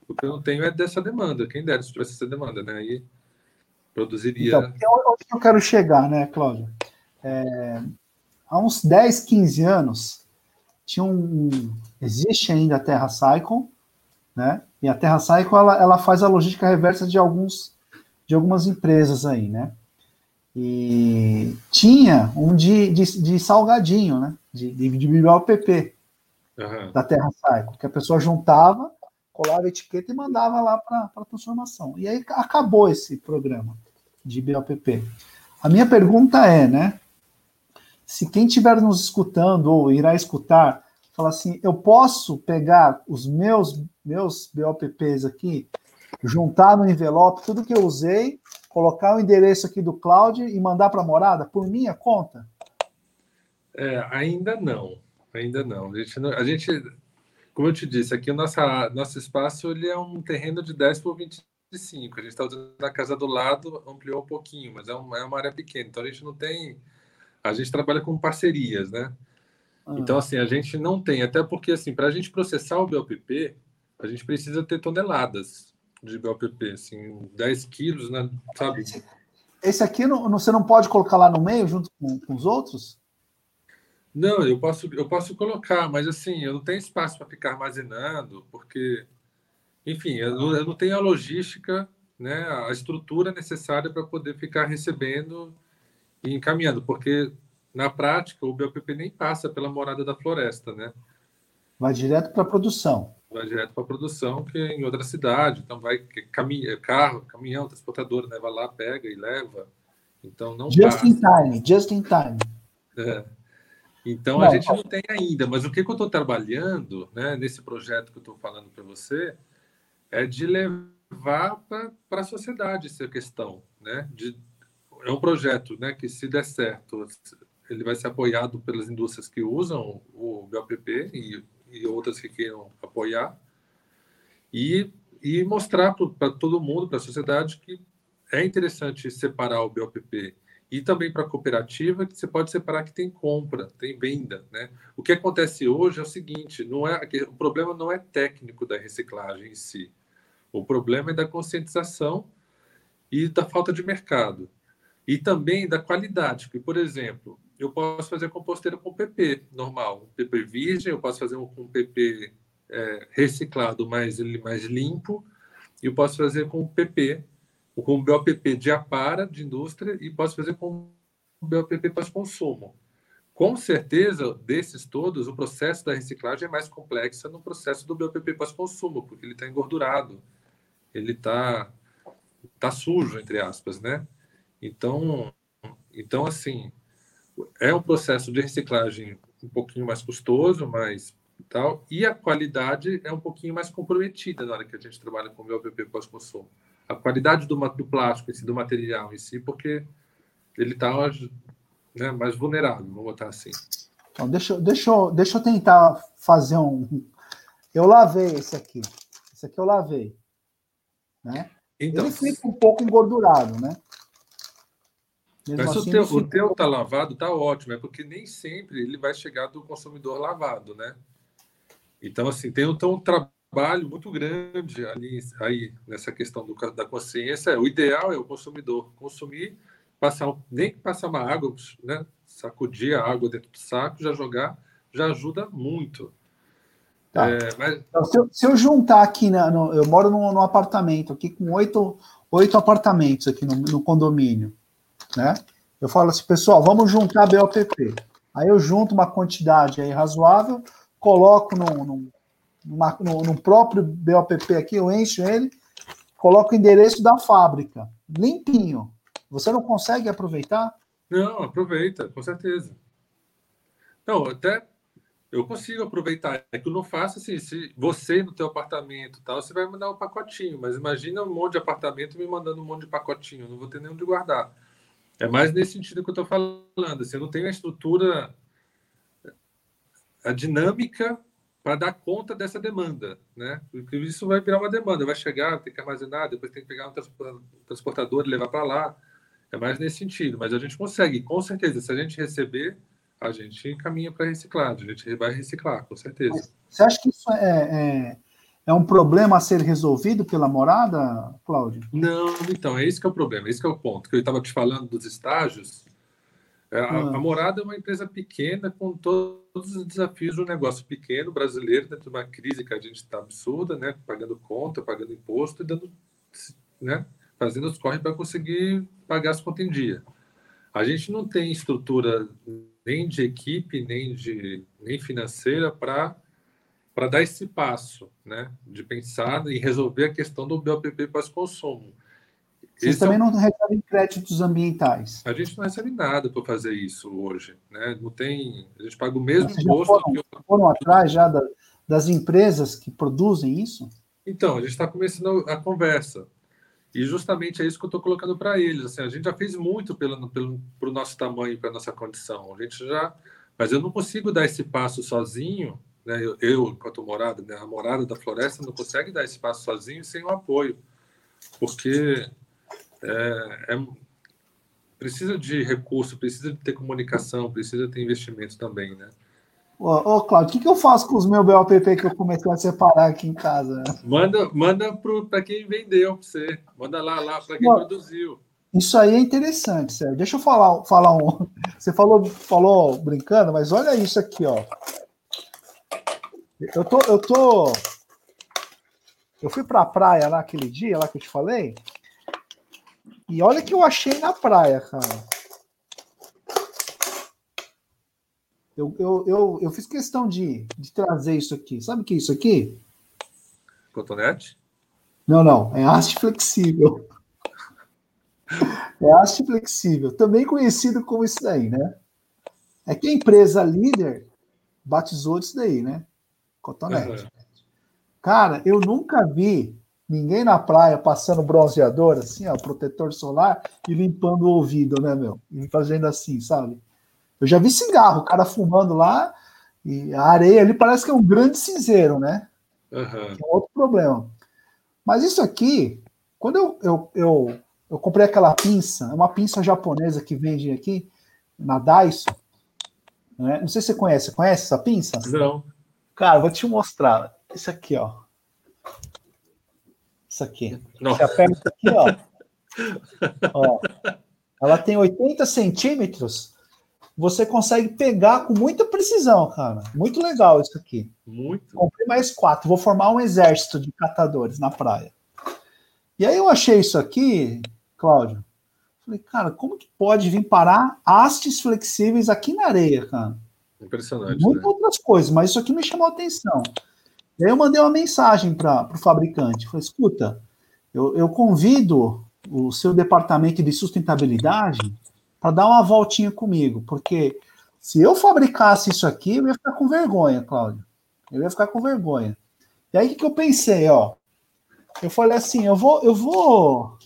O que eu não tenho é dessa demanda. Quem dera se tivesse essa demanda, né? Aí produziria. Então, onde eu quero chegar, né, Cláudio? É, há uns 10, 15 anos, tinha um, existe ainda a Terra Cycle, né? E a Terra Cycle ela, ela faz a logística reversa de alguns de algumas empresas aí, né? E tinha um de, de, de salgadinho, né? De, de, de BBOPP uhum. da Terra Cycle, que a pessoa juntava, colava a etiqueta e mandava lá para a transformação. E aí acabou esse programa de BOPP. A minha pergunta é, né? Se quem estiver nos escutando ou irá escutar, fala assim, eu posso pegar os meus meus BOPPs aqui, juntar no envelope tudo que eu usei, colocar o endereço aqui do cloud e mandar para a morada por minha conta? É, ainda não, ainda não. A gente, a gente, como eu te disse, aqui o nosso, nosso espaço ele é um terreno de 10 por 25. A gente está usando a casa do lado, ampliou um pouquinho, mas é uma, é uma área pequena. Então a gente não tem. A gente trabalha com parcerias, né? Ah. Então, assim, a gente não tem, até porque, assim, para a gente processar o BOPP, a gente precisa ter toneladas de BOPP, assim, 10 quilos, né, sabe? Esse aqui não, você não pode colocar lá no meio junto com, com os outros? Não, eu posso, eu posso colocar, mas assim, eu não tenho espaço para ficar armazenando, porque, enfim, eu não, eu não tenho a logística, né, a estrutura necessária para poder ficar recebendo e encaminhando, porque na prática o BOPP nem passa pela morada da floresta, né? Vai direto para a produção vai direto para a produção, que é em outra cidade. Então, vai caminho, carro, caminhão, transportador, né? vai lá, pega e leva. Então, não Just passa. in time, just in time. É. Então, não, a gente não tem ainda, mas o que, que eu estou trabalhando né, nesse projeto que eu estou falando para você é de levar para a sociedade essa questão. Né, de, é um projeto né, que, se der certo, ele vai ser apoiado pelas indústrias que usam o BOPP e e outras que queiram apoiar, e, e mostrar para todo mundo, para a sociedade, que é interessante separar o BOPP e também para a cooperativa que você pode separar que tem compra, tem venda, né? O que acontece hoje é o seguinte, não é o problema não é técnico da reciclagem em si. O problema é da conscientização e da falta de mercado. E também da qualidade, porque por exemplo, eu posso fazer composteira com PP normal, PP virgem, eu posso fazer um com PP é, reciclado, mais, mais limpo, e eu posso fazer com PP, com BOPP de apara, de indústria, e posso fazer com BOPP pós-consumo. Com certeza, desses todos, o processo da reciclagem é mais complexo no processo do BOPP pós-consumo, porque ele está engordurado, ele está tá sujo, entre aspas, né? Então, então assim, é um processo de reciclagem um pouquinho mais custoso, mais tal, e a qualidade é um pouquinho mais comprometida na hora que a gente trabalha com o BOPP pós-consumo. A qualidade do, do plástico em si, do material em si, porque ele está né, mais vulnerável, vamos botar assim. Então, deixa, deixa, deixa eu tentar fazer um. Eu lavei esse aqui. Esse aqui eu lavei. Né? Então, ele fica um pouco engordurado, né? Mesmo Mas assim, o teu, o teu tá lavado, tá ótimo, é porque nem sempre ele vai chegar do consumidor lavado, né? Então, assim, tem então, um trabalho muito grande ali aí nessa questão do, da consciência. O ideal é o consumidor consumir, passar nem que passar uma água, né? Sacudir a água dentro do saco, já jogar, já ajuda muito. Tá. É, mas... então, se, eu, se, eu, juntar aqui, né, no, eu moro num, num, apartamento aqui com oito, oito apartamentos aqui no, no condomínio né? Eu falo assim, pessoal, vamos juntar BOPP. Aí eu junto uma quantidade aí razoável, coloco no, no, numa, no próprio BOPP aqui, eu encho ele, coloco o endereço da fábrica, limpinho. Você não consegue aproveitar? Não, aproveita, com certeza. Não, até eu consigo aproveitar. É que eu não faço assim, se você no teu apartamento tal, você vai mandar um pacotinho, mas imagina um monte de apartamento me mandando um monte de pacotinho, não vou ter nem onde guardar. É mais nesse sentido que eu estou falando. Assim, não tenho a estrutura, a dinâmica para dar conta dessa demanda, né? Porque isso vai virar uma demanda, vai chegar, tem que armazenar, depois tem que pegar um transportador e levar para lá. É mais nesse sentido, mas a gente consegue, com certeza. Se a gente receber, a gente encaminha para reciclagem, a gente vai reciclar, com certeza. Você acha que isso é, é, é um problema a ser resolvido pela morada, Cláudio? Não, então, é esse que é o problema, esse que é o ponto. Que eu estava te falando dos estágios. É, a, ah. a, morada é uma empresa pequena com todos os desafios do negócio pequeno brasileiro, dentro de uma crise que a gente está absurda, né? Pagando conta, pagando imposto e dando, né? fazendo os corre para conseguir pagar as contas em dia. A gente não tem estrutura nem de equipe, nem de nem financeira para para dar esse passo, né, de pensar em resolver a questão do BOPP pós-consumo. Vocês também é um... não recebem créditos ambientais? A gente não recebe nada para fazer isso hoje, né? Não tem, a gente paga o mesmo imposto. Foram, que foram atrás já da, das empresas que produzem isso? Então, a gente está começando a conversa. E justamente é isso que eu estou colocando para eles. Assim, a gente já fez muito pelo, pelo pro nosso tamanho, para nossa condição. A gente já, mas eu não consigo dar esse passo sozinho né? Eu, eu, enquanto morada, né? a morada da floresta não consegue dar esse passo sozinho sem o apoio, porque é, é, precisa de recurso, precisa de ter comunicação, precisa ter investimento também, né? Ô, ô Claudio, o que, que eu faço com os meus BOPP que eu comecei a separar aqui em casa? Manda, manda para quem vendeu para você. Manda lá, lá para quem produziu. Isso aí é interessante, sério. Deixa eu falar, falar um. Você falou, falou brincando, mas olha isso aqui, ó. Eu tô, eu tô. Eu fui pra praia lá aquele dia, lá que eu te falei. E olha o que eu achei na praia, cara. Eu, eu, eu, eu fiz questão de, de trazer isso aqui. Sabe o que é isso aqui? Cotonete? Não, não. É haste flexível. É haste flexível. Também conhecido como isso daí, né? É que a empresa líder batizou isso daí, né? Cotonete. Uhum. Cara, eu nunca vi ninguém na praia passando bronzeador, assim, ó, protetor solar e limpando o ouvido, né, meu? E fazendo assim, sabe? Eu já vi cigarro, o cara fumando lá e a areia ali parece que é um grande cinzeiro, né? Uhum. É outro problema. Mas isso aqui, quando eu, eu, eu, eu comprei aquela pinça, é uma pinça japonesa que vende aqui na Daiso, né? não sei se você conhece, conhece essa pinça? Não. Cara, vou te mostrar. Isso aqui, ó. Isso aqui. Não. Você aperta aqui, ó. ó. Ela tem 80 centímetros. Você consegue pegar com muita precisão, cara. Muito legal isso aqui. Muito. Comprei mais quatro. Vou formar um exército de catadores na praia. E aí eu achei isso aqui, Cláudio. Falei, cara, como que pode vir parar hastes flexíveis aqui na areia, cara? Impressionante. Muitas né? outras coisas, mas isso aqui me chamou a atenção. E aí eu mandei uma mensagem para o fabricante. Falei, escuta, eu, eu convido o seu departamento de sustentabilidade para dar uma voltinha comigo, porque se eu fabricasse isso aqui, eu ia ficar com vergonha, Cláudio. Eu ia ficar com vergonha. E aí o que, que eu pensei, ó? Eu falei assim, eu vou, eu vou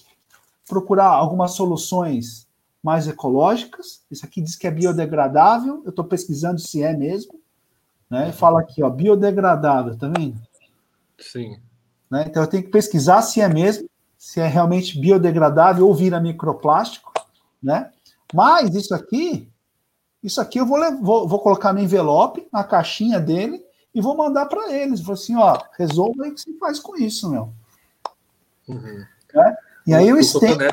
procurar algumas soluções mais ecológicas. Isso aqui diz que é biodegradável. Eu estou pesquisando se é mesmo. Né? Fala aqui, ó, biodegradável, tá vendo? Sim. Né? Então eu tenho que pesquisar se é mesmo, se é realmente biodegradável ou vira microplástico, né? Mas isso aqui, isso aqui eu vou, vou, vou colocar no envelope, na caixinha dele, e vou mandar para eles. Vou assim, ó, resolva aí o que você faz com isso, meu. Uhum. É? E aí eu estendo,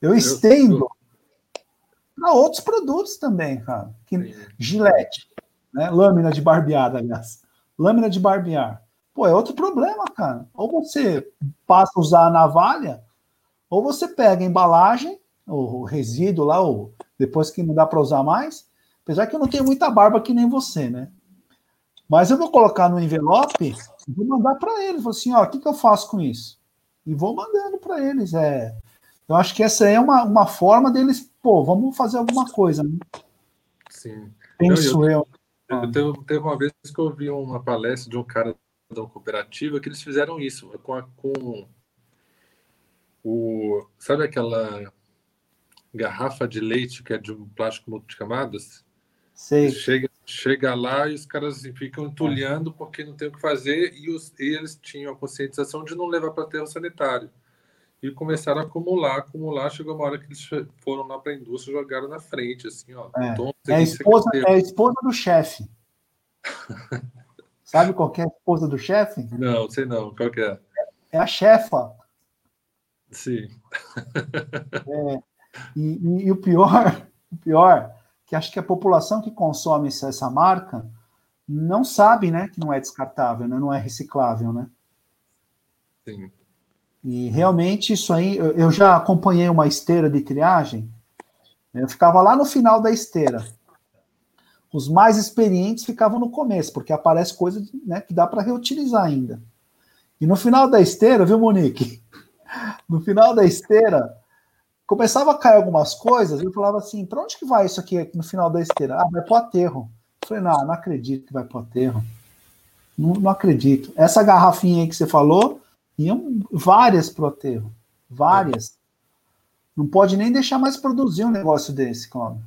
eu estendo para outros produtos também, cara. Que, gilete, né? Lâmina de barbear, aliás. Lâmina de barbear. Pô, é outro problema, cara. Ou você passa a usar a navalha, ou você pega a embalagem, o resíduo lá, ou depois que não dá para usar mais. Apesar que eu não tenho muita barba que nem você, né? Mas eu vou colocar no envelope e vou mandar para eles. Vou assim, ó, o que, que eu faço com isso? E vou mandando para eles. É, eu acho que essa é uma, uma forma deles, pô, vamos fazer alguma coisa. Né? Sim. Penso eu. eu. eu, eu teve, teve, uma vez que eu ouvi uma palestra de um cara da cooperativa que eles fizeram isso com, a, com o. Sabe aquela garrafa de leite que é de um plástico multicamadas? Sei. Chega, chega lá e os caras ficam entulhando porque não tem o que fazer e, os, e eles tinham a conscientização de não levar para aterro sanitário e começaram a acumular, acumular. Chegou uma hora que eles foram lá para a indústria e jogaram na frente, assim, ó. É, é, a, esposa, é a esposa do chefe. Sabe qual é a esposa do chefe? Não, sei não. Qual que é? É a chefa. Sim. É, e, e, e, o pior, o pior, que acho que a população que consome essa marca não sabe, né, que não é descartável, né, não é reciclável, né? Sim. E realmente isso aí, eu já acompanhei uma esteira de triagem, eu ficava lá no final da esteira. Os mais experientes ficavam no começo, porque aparece coisa né, que dá para reutilizar ainda. E no final da esteira, viu, Monique? No final da esteira, começava a cair algumas coisas, eu falava assim: para onde que vai isso aqui no final da esteira? Ah, vai para o aterro. Eu falei: não, não acredito que vai para o aterro. Não, não acredito. Essa garrafinha aí que você falou, iam várias para o aterro. Várias. Não pode nem deixar mais produzir um negócio desse, Cláudio.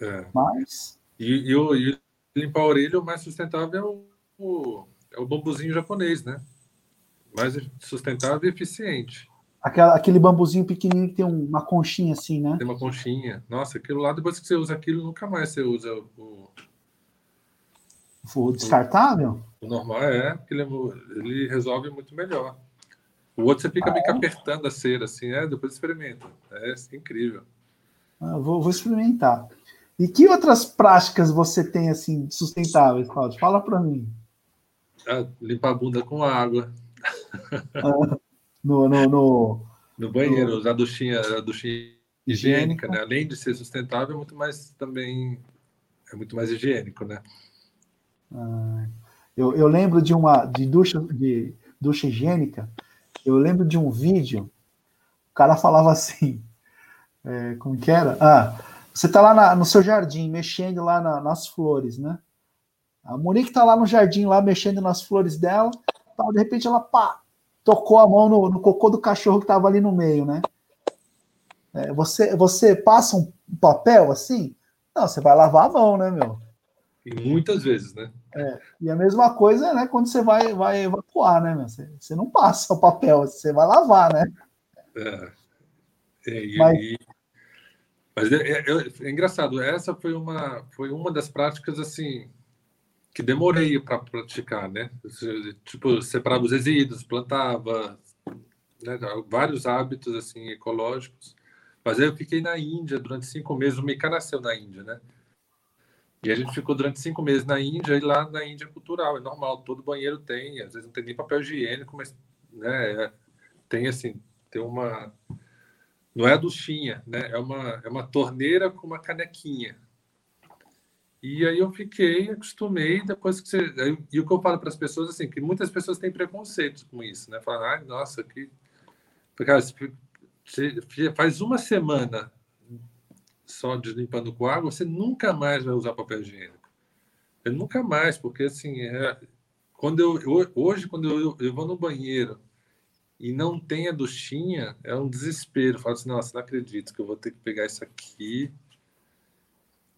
É. Mas. E, e, o, e limpar a orelha, o mais sustentável é o, o, é o bambuzinho japonês, né? Mais sustentável e eficiente. Aquela, aquele bambuzinho pequenininho que tem uma conchinha assim, né? Tem uma conchinha. Nossa, aquilo lá, depois que você usa aquilo, nunca mais você usa o. O descartável? O, normal é, porque ele, é ele, resolve muito melhor. O outro você fica ah, meio que é? apertando a cera, assim, é, depois experimenta. É, é incrível. Ah, vou, vou experimentar. E que outras práticas você tem assim sustentáveis, Claudio? Fala para mim. Ah, limpar a bunda com água. Ah, no, no, no, no, banheiro, no... usar a duchinha, a duchinha higiênica, né? Além de ser sustentável, é muito mais também é muito mais higiênico, né? Ah, eu, eu lembro de uma de ducha de ducha higiênica. Eu lembro de um vídeo. O cara falava assim, é, como que era? Ah, você está lá na, no seu jardim, mexendo lá na, nas flores, né? A Monique está lá no jardim, lá mexendo nas flores dela. Tal, de repente ela pá, tocou a mão no, no cocô do cachorro que estava ali no meio, né? É, você, você passa um papel assim? Não, você vai lavar a mão, né, meu? E muitas vezes, né? É, e a mesma coisa, né, quando você vai, vai evacuar, né? Você, você não passa o papel, você vai lavar, né? É. é e, Mas, e, mas é, é, é, engraçado, essa foi uma, foi uma das práticas assim que demorei para praticar, né? Tipo, separava os resíduos, plantava, né? vários hábitos assim ecológicos. Mas aí eu fiquei na Índia durante cinco meses. O Mika nasceu na Índia, né? E a gente ficou durante cinco meses na Índia e lá na Índia é cultural, é normal, todo banheiro tem, às vezes não tem nem papel higiênico, mas né, tem assim, tem uma não é a duchinha, né? É uma, é uma torneira com uma canequinha. E aí eu fiquei, acostumei, depois que você. E o que eu falo para as pessoas, assim, que muitas pessoas têm preconceito com isso, né? Falam, ai, nossa, que. Cara, você faz uma semana só deslimpando com água, você nunca mais vai usar papel higiênico. Eu nunca mais, porque assim, é... quando eu, hoje, quando eu, eu vou no banheiro e não tem a duchinha, é um desespero. Fala assim, nossa, não acredito que eu vou ter que pegar isso aqui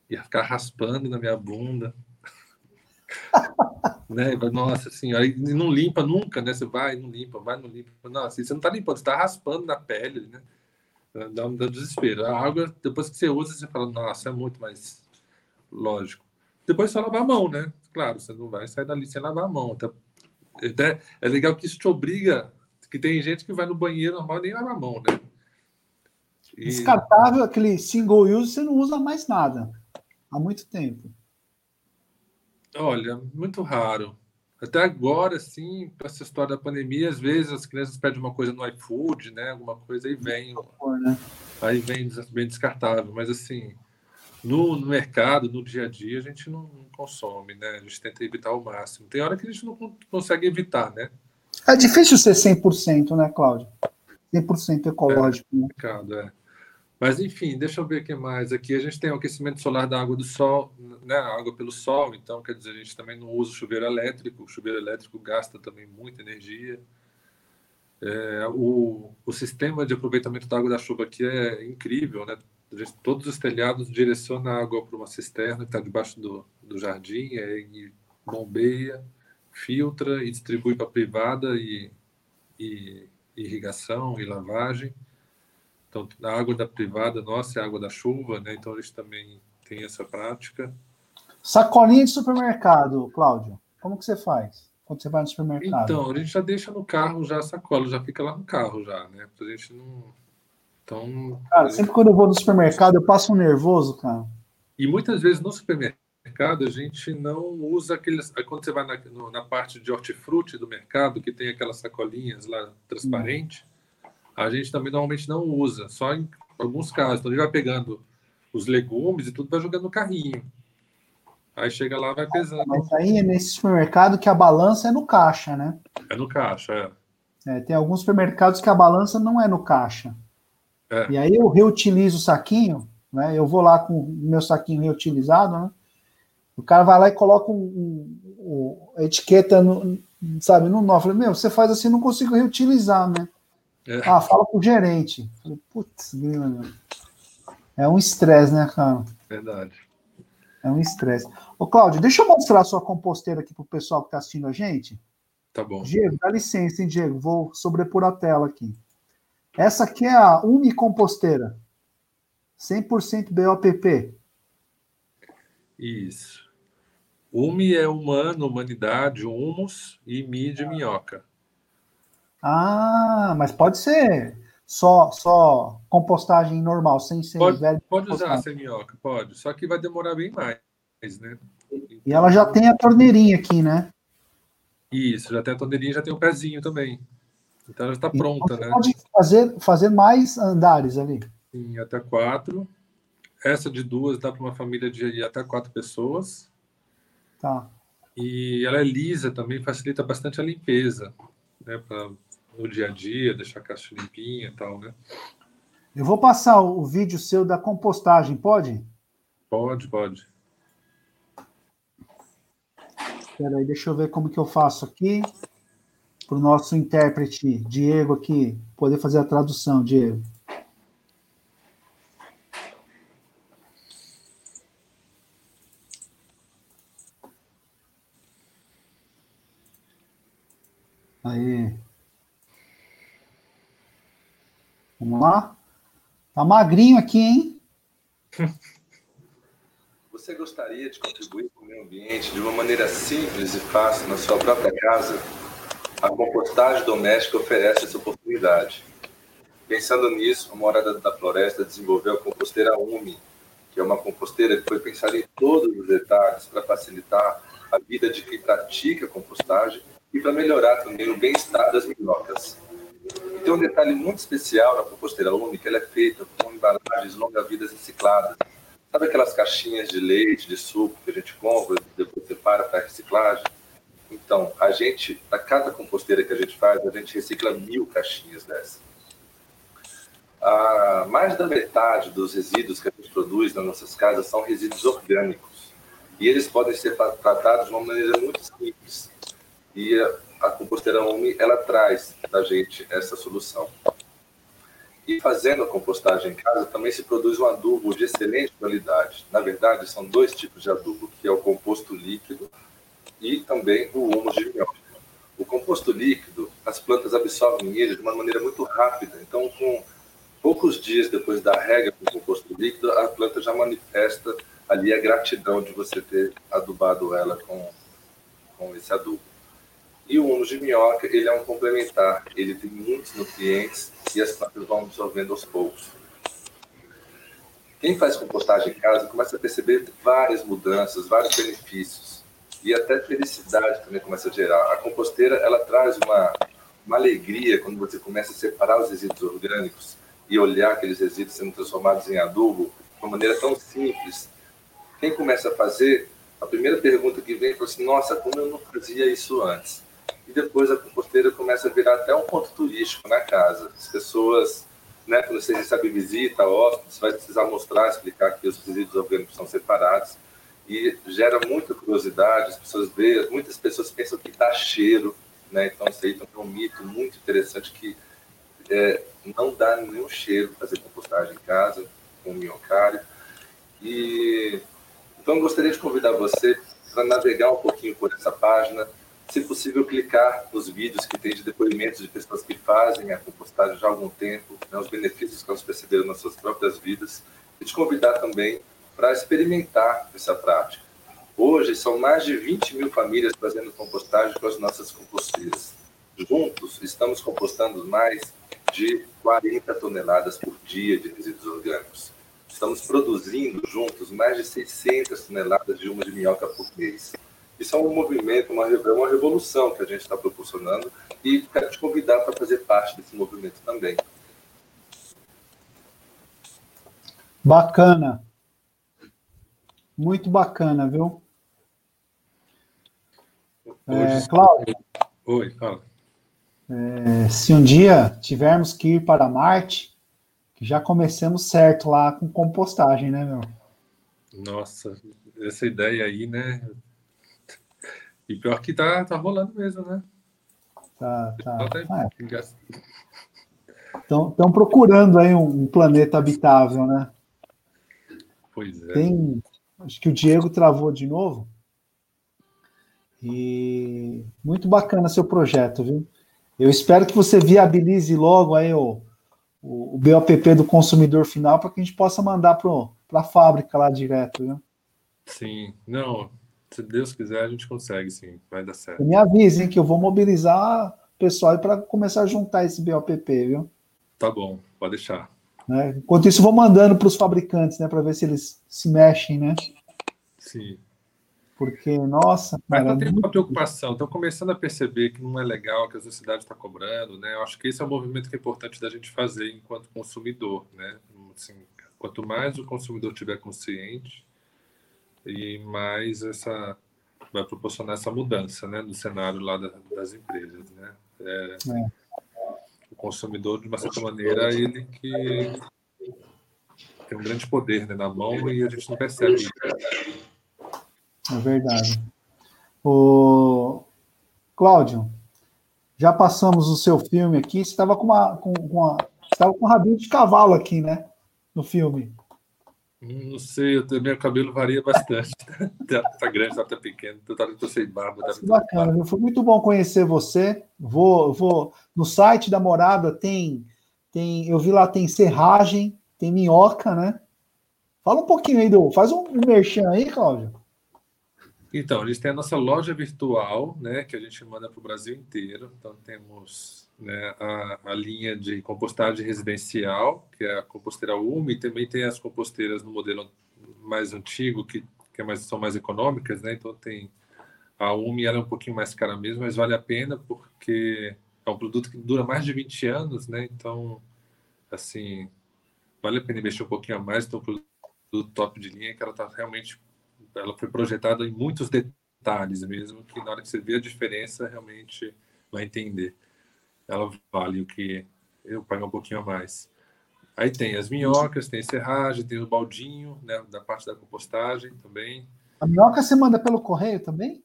e ficar raspando na minha bunda. né? Nossa senhora, e não limpa nunca, né? Você vai, não limpa, vai, não limpa. Não, assim, você não tá limpando, você tá raspando na pele, né? Dá um desespero. A água, depois que você usa, você fala, nossa, é muito mais lógico. Depois só lavar a mão, né? Claro, você não vai sair dali sem lavar a mão. Até, é legal que isso te obriga que tem gente que vai no banheiro normal e nem lava a mão, né? E... Descartável, aquele single use, você não usa mais nada. Há muito tempo. Olha, muito raro. Até agora, sim, para essa história da pandemia, às vezes as crianças pedem uma coisa no iFood, né? Alguma coisa e vem. Né? Aí vem bem descartável. Mas assim, no, no, mercado, no dia a dia, a gente não, não consome, né? A gente tenta evitar ao máximo. Tem hora que a gente não consegue evitar, né? É difícil ser 100%, né, Cláudio? 100% ecológico. É, né? é. Mas, enfim, deixa eu ver o que mais. Aqui a gente tem o aquecimento solar da água do sol, né, água pelo sol, então, quer dizer, a gente também não usa chuveiro elétrico. O chuveiro elétrico gasta também muita energia. É, o, o sistema de aproveitamento da água da chuva aqui é incrível, né? Todos os telhados direcionam a água para uma cisterna que está debaixo do, do jardim, é, e bombeia filtra e distribui para privada e, e, irrigação e lavagem. Então, a água da privada nossa é a água da chuva, né? Então, eles também têm essa prática. Sacolinha de supermercado, Cláudio. Como que você faz quando você vai no supermercado? Então, a gente já deixa no carro já a sacola, já fica lá no carro já, né? Pra gente não. Então. Cara, gente... sempre quando eu vou no supermercado, eu passo um nervoso, cara. E muitas vezes no supermercado a gente não usa aqueles. Quando você vai na, na parte de hortifruti do mercado, que tem aquelas sacolinhas lá transparentes, a gente também normalmente não usa, só em alguns casos. Então a gente vai pegando os legumes e tudo, vai jogando no carrinho. Aí chega lá, vai pesando. Mas aí é nesse supermercado que a balança é no caixa, né? É no caixa, é. é tem alguns supermercados que a balança não é no caixa. É. E aí eu reutilizo o saquinho, né? Eu vou lá com o meu saquinho reutilizado, né? O cara vai lá e coloca um, um, um a etiqueta, no, sabe, no nó. Eu falei, meu, você faz assim, não consigo reutilizar, né? É. Ah, fala com o gerente. Eu falei, putz, é um estresse, né, cara? Verdade. É um estresse. Ô, Cláudio, deixa eu mostrar a sua composteira aqui para o pessoal que está assistindo a gente. Tá bom. Diego, dá licença, hein, Diego? Vou sobrepor a tela aqui. Essa aqui é a Umi Composteira. 100% BOPP. Isso. Umi é humano, humanidade, humus e mi de minhoca. Ah, mas pode ser só só compostagem normal, sem ser Pode, velho. pode usar compostagem. sem minhoca, pode. Só que vai demorar bem mais, né? E ela já tem a torneirinha aqui, né? Isso, já tem a torneirinha, já tem o pezinho também. Então ela está pronta, Então, você né? Pode fazer, fazer mais andares ali. Em até quatro. Essa de duas dá para uma família de até quatro pessoas. Tá. E ela é lisa também, facilita bastante a limpeza, né? Para no dia a dia, deixar a caixa limpinha e tal, né? Eu vou passar o, vídeo seu da compostagem, pode? Pode, pode. Espera aí, deixa eu ver como que eu faço aqui. Para o nosso intérprete, Diego, aqui, poder fazer a tradução, Diego. Aí. Vamos lá? Tá magrinho aqui, hein? Você gostaria de contribuir com o meio ambiente de uma maneira simples e fácil na sua própria casa? A compostagem doméstica oferece essa oportunidade. Pensando nisso, a Morada da Floresta desenvolveu a composteira UMI, que é uma composteira que foi pensada em todos os detalhes para facilitar a vida de quem pratica compostagem e para melhorar também o bem-estar das minhocas. Tem um detalhe muito especial na composteira que ela é feita com embalagens longa-vidas recicladas. Sabe aquelas caixinhas de leite, de suco que a gente compra e depois separa para reciclagem? Então, a gente, a cada composteira que a gente faz, a gente recicla mil caixinhas dessas. Ah, mais da metade dos resíduos que a gente produz nas nossas casas são resíduos orgânicos. E eles podem ser tratados de uma maneira muito simples. E a, composteira UMI, ela traz da gente essa solução. E fazendo a compostagem em casa, também se produz um adubo de excelente qualidade. Na verdade, são dois tipos de adubo, que é o composto líquido e também o humus de minhoca. O composto líquido, as plantas absorvem ele de uma maneira muito rápida. Então, com poucos dias depois da rega com composto líquido, a planta já manifesta ali a gratidão de você ter adubado ela com, com esse adubo. E o humus de minhoca, ele é um complementar, ele tem muitos nutrientes e as plantas vão absorvendo aos poucos. Quem faz compostagem em casa começa a perceber várias mudanças, vários benefícios e até felicidade também começa a gerar. A composteira, ela traz uma, uma alegria quando você começa a separar os resíduos orgânicos e olhar aqueles resíduos sendo transformados em adubo de uma maneira tão simples. Quem começa a fazer, a primeira pergunta que vem é assim, nossa, como eu não fazia isso antes? E depois a composteira começa a virar até um ponto turístico na casa. As pessoas, né, quando você recebe visita, hóspedes, vai precisar mostrar, explicar que os resíduos orgânicos são separados e gera muita curiosidade, as pessoas veem, muitas pessoas pensam que dá cheiro, né? Então isso aí é um mito muito interessante que é, não dá nenhum cheiro fazer compostagem em casa com minhocário. E então eu gostaria de convidar você para navegar um pouquinho por essa página, se possível clicar nos vídeos que tem de depoimentos de pessoas que fazem a compostagem já há algum tempo, né, os benefícios que elas perceberam nas suas próprias vidas, e te convidar também para experimentar essa prática. Hoje, são mais de 20 mil famílias fazendo compostagem com as nossas composteiras. Juntos, estamos compostando mais de 40 toneladas por dia de resíduos orgânicos. Estamos produzindo juntos mais de 600 toneladas de uma de minhoca por mês. Isso é um movimento, uma, uma revolução que a gente está proporcionando e quero te convidar para fazer parte desse movimento também. Bacana. Muito bacana, viu? É, Cláudio. Oi, fala. É, se um dia tivermos que ir para Marte, já comecemos certo lá com compostagem, né, meu? Nossa, essa ideia aí, né? E pior que tá, tá rolando mesmo, né? Tá, tá. Estão é. procurando aí um, um, planeta habitável, né? Pois é. Tem, acho que o Diego travou de novo. E muito bacana seu projeto, viu? Eu espero que você viabilize logo aí o, o, o BOPP do consumidor final para que a gente possa mandar para a fábrica lá direto, viu? Sim, não, se Deus quiser, a gente consegue, sim, vai dar certo. Me avisem que eu vou mobilizar o pessoal para começar a juntar esse BOPP, viu? Tá bom, pode deixar. Né? Enquanto isso, vou mandando para os fabricantes, né, para ver se eles se mexem, né? Sim. Porque, nossa. Mas cara, tem uma preocupação, estão começando a perceber que não é legal que a sociedade está cobrando, né? Eu acho que esse é um movimento que é importante da gente fazer enquanto consumidor, né? Assim, quanto mais o consumidor tiver consciente, e mais essa vai proporcionar essa mudança, né, no cenário lá da, das empresas, né? É, é. O consumidor, de uma certa maneira, ele que tem um grande poder né, na mão e a gente não percebe. É verdade. O Cláudio, já passamos o seu filme aqui. Você estava com uma, com, uma, estava com um rabinho de cavalo aqui, né? No filme. Não sei, eu, meu cabelo varia bastante. tá, tá grande, tá, tá pequeno, tô, tá, tô sem barba. Tá, bacana, barba. foi muito bom conhecer você. Vou, vou no site da Morada tem, tem, eu vi lá tem serragem, tem minhoca, né? Fala um pouquinho aí do, faz um, um merchan aí, Cláudio. Então, eles têm a nossa loja virtual, né, que a gente manda para o Brasil inteiro. Então, temos né, a, a, linha de compostagem residencial, que é a composteira UMI, também tem as composteiras no modelo mais antigo, que, que é mais, são mais econômicas, né? Então, tem a UMI, ela é um pouquinho mais cara mesmo, mas vale a pena porque é um produto que dura mais de 20 anos, né? Então, assim, vale a pena investir um pouquinho a mais. Então, o produto top de linha, que ela está realmente ela foi projetada em muitos detalhes mesmo, que na hora que você vê a diferença, realmente vai entender. Ela vale o que eu pago um pouquinho a mais. Aí tem as minhocas, tem serragem, tem o baldinho, né, da parte da compostagem também. A minhoca você manda pelo correio também?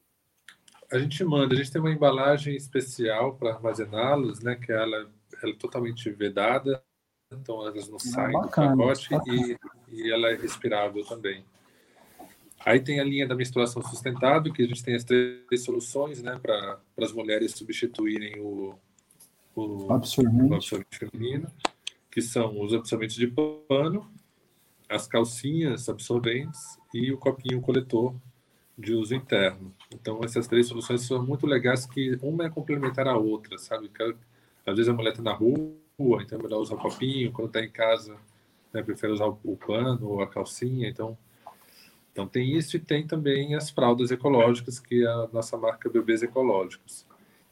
A gente manda, a gente tem uma embalagem especial para armazená-los, né, que ela, ela é totalmente vedada, então elas não ah, saem bacana, do pacote e, e ela é respirável também. Aí tem a linha da menstruação sustentável, que a gente tem as três soluções né, para as mulheres substituírem o, o, absorvente. o absorvente feminino, que são os absorventes de pano, as calcinhas absorventes e o copinho coletor de uso interno. Então, essas três soluções são muito legais, que uma é complementar a outra, sabe? Às vezes a mulher está na rua, então é melhor usar o copinho, quando está em casa, né, prefere usar o pano ou a calcinha, então então tem isso e tem também as fraldas ecológicas, que é a nossa marca Bebês Ecológicos.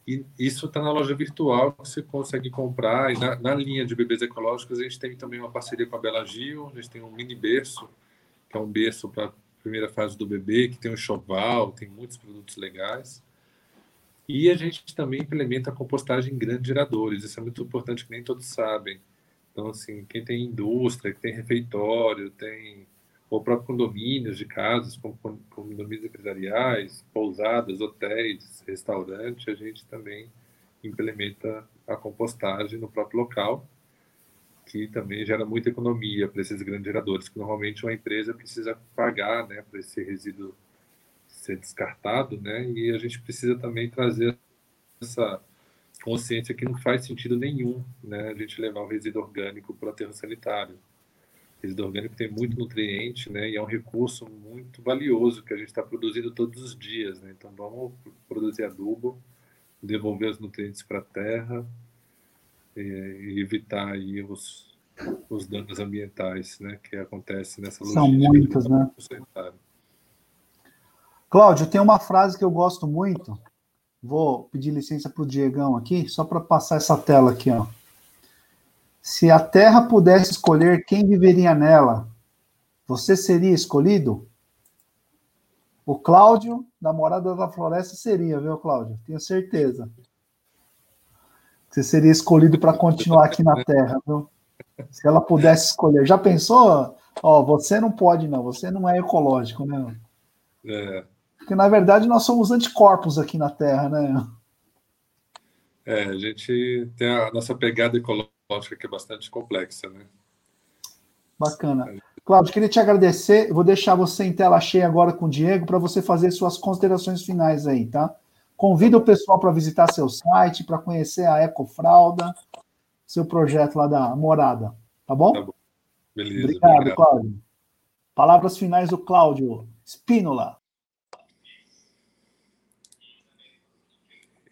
E isso está na loja virtual, que você consegue comprar. E na, na, linha de bebês ecológicos, a gente tem também uma parceria com a Bela Gil, a gente tem um mini berço, que é um berço para a primeira fase do bebê, que tem um choval, tem muitos produtos legais. E a gente também implementa a compostagem em grandes geradores, isso é muito importante que nem todos sabem. Então, assim, quem tem indústria, que tem refeitório, tem ou próprios condomínios de casas, como condomínios empresariais, pousadas, hotéis, restaurantes, a gente também implementa a compostagem no próprio local, que também gera muita economia para esses grandes geradores, que normalmente uma empresa precisa pagar né, para esse resíduo ser descartado, né, e a gente precisa também trazer essa consciência que não faz sentido nenhum né, a gente levar o resíduo orgânico para o aterro sanitário Resíduo orgânico tem muito nutriente, né? E é um recurso muito valioso que a gente está produzindo todos os dias, né? Então vamos produzir adubo, devolver os nutrientes para a terra e, e, evitar aí os, os danos ambientais, né? Que acontecem nessa. São muitos, né? Cláudio, tem uma frase que eu gosto muito. Vou pedir licença para o Diegão aqui, só para passar essa tela aqui, ó. Se a Terra pudesse escolher quem viveria nela, você seria escolhido? O Cláudio, da Morada da Floresta, seria, viu, Cláudio? Tenho certeza. Você seria escolhido para continuar aqui na Terra, viu? Se ela pudesse escolher. Já pensou? Ó, você não pode, não. Você não é ecológico, né? É. Porque, na verdade, nós somos anticorpos aqui na Terra, né? É, a gente tem a nossa pegada ecológica lógica que é bastante complexa, né? Bacana. Cláudio, queria te agradecer. Vou deixar você em tela cheia agora com o Diego para você fazer suas considerações finais aí, tá? Convida o pessoal para visitar seu site, para conhecer a Ecofralda, seu projeto lá da morada, tá bom? Tá bom. Beleza. Obrigado, obrigado. Cláudio. Palavras finais do Cláudio Spínola.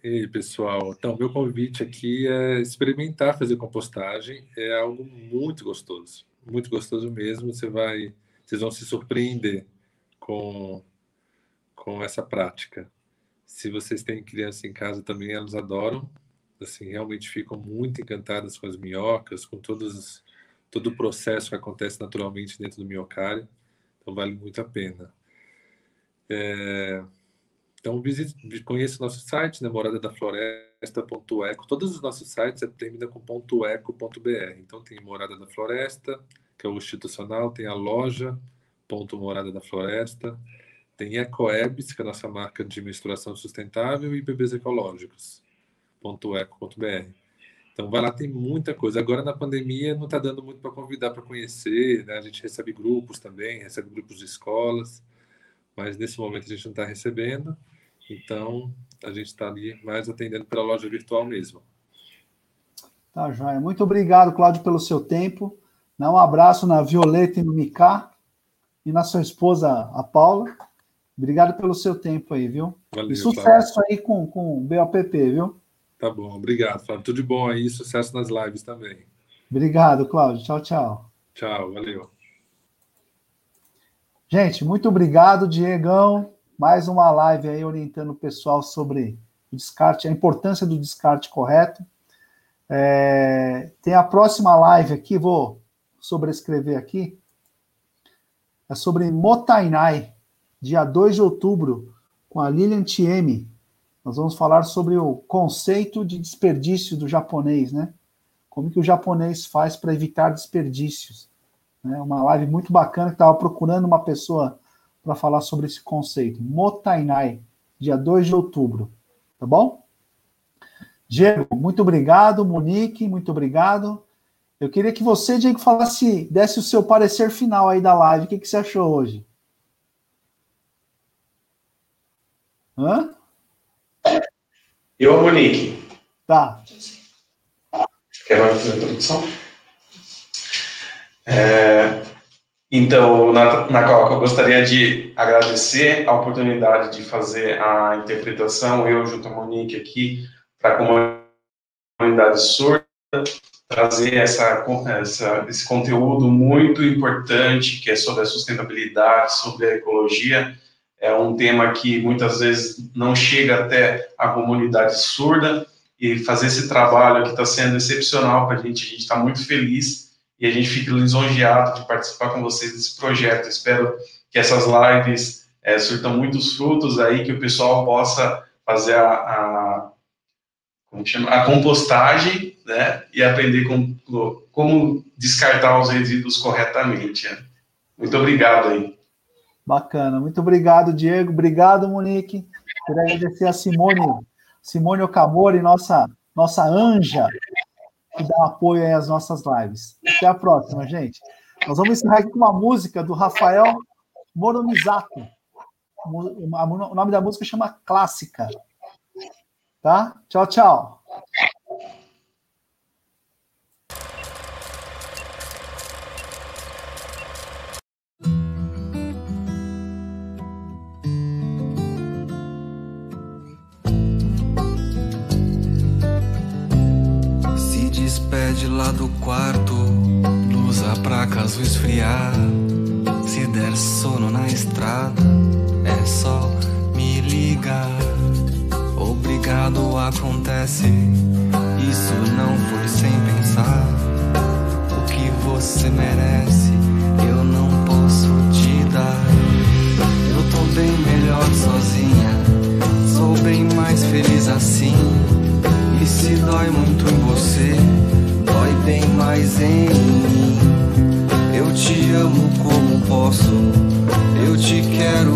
E aí, pessoal, então, meu convite aqui é experimentar fazer compostagem. É algo muito gostoso, muito gostoso mesmo. Você vai, vocês vão se surpreender com, com essa prática. Se vocês têm criança em casa também, elas adoram. Assim, realmente ficam muito encantadas com as minhocas, com todos, todo o processo que acontece naturalmente dentro do minhocário. Então, vale muito a pena. É... Então, visite, conheça nosso site, né, moradadafloresta.eco. Todos os nossos sites terminam com .eco.br. Então, tem Morada da Floresta, que é o institucional, tem a loja, ponto Morada da Floresta, tem EcoEbs, que é a nossa marca de menstruação sustentável, e bebês ecológicos, ponto eco.br. Então, vai lá, tem muita coisa. Agora, na pandemia, não está dando muito para convidar para conhecer, né? A gente recebe grupos também, recebe grupos de escolas, mas nesse momento a gente não está recebendo. Então, a gente está ali mais atendendo pela loja virtual mesmo. Tá, joia. Muito obrigado, Cláudio, pelo seu tempo. Dá um abraço na Violeta e no Micá e na sua esposa, a Paula. Obrigado pelo seu tempo aí, viu? Valeu, e sucesso Flávio. aí com, com o BOPP, viu? Tá bom, obrigado, Flávio. Tudo de bom aí, sucesso nas lives também. Obrigado, Cláudio. Tchau, tchau. Tchau, valeu. Gente, muito obrigado, Diegão mais uma live aí orientando o pessoal sobre o descarte, a importância do descarte correto. É, tem a próxima live aqui, vou sobrescrever aqui, é sobre Motainai, dia 2 de outubro, com a Lilian Tieme. Nós vamos falar sobre o conceito de desperdício do japonês, né? Como que o japonês faz para evitar desperdícios. Né? Uma live muito bacana que estava procurando uma pessoa para falar sobre esse conceito. Motainai, dia 2 de outubro. Tá bom? Diego, muito obrigado. Monique, muito obrigado. Eu queria que você, Diego, falasse, desse o seu parecer final aí da live. O que, que você achou hoje? Hã? Eu, Monique. Tá. Quer fazer a introdução? É, então, na, na eu gostaria de agradecer a oportunidade de fazer a interpretação, eu junto a Monique aqui, para a comunidade surda, trazer essa, essa, esse conteúdo muito importante, que é sobre a sustentabilidade, sobre a ecologia, é um tema que muitas vezes não chega até a comunidade surda, e fazer esse trabalho que está sendo excepcional para a gente, a gente está muito feliz, e a gente fica lisonjeado de participar com vocês desse projeto. Espero que essas lives é, surtam muitos frutos aí, que o pessoal possa fazer a, a a compostagem, né, e aprender com, como descartar os resíduos corretamente. Muito obrigado aí. Bacana, muito obrigado, Diego. Obrigado, Monique. Queria agradecer a Simone, Simone Okamori, nossa, nossa anja que dá apoio às nossas lives. Até a próxima, gente. Nós vamos encerrar aqui com uma música do Rafael Moromizato. O nome da música chama Clássica. Tá? Tchau, tchau. Janela do quarto, blusa pra caso esfriar. Se der sono na estrada, é só me ligar. Obrigado acontece, isso não foi sem pensar. O que você merece, eu não posso te dar. Eu tô bem melhor sozinha, sou bem mais feliz assim. E se dói muito em em mim. Eu te amo como posso, eu te quero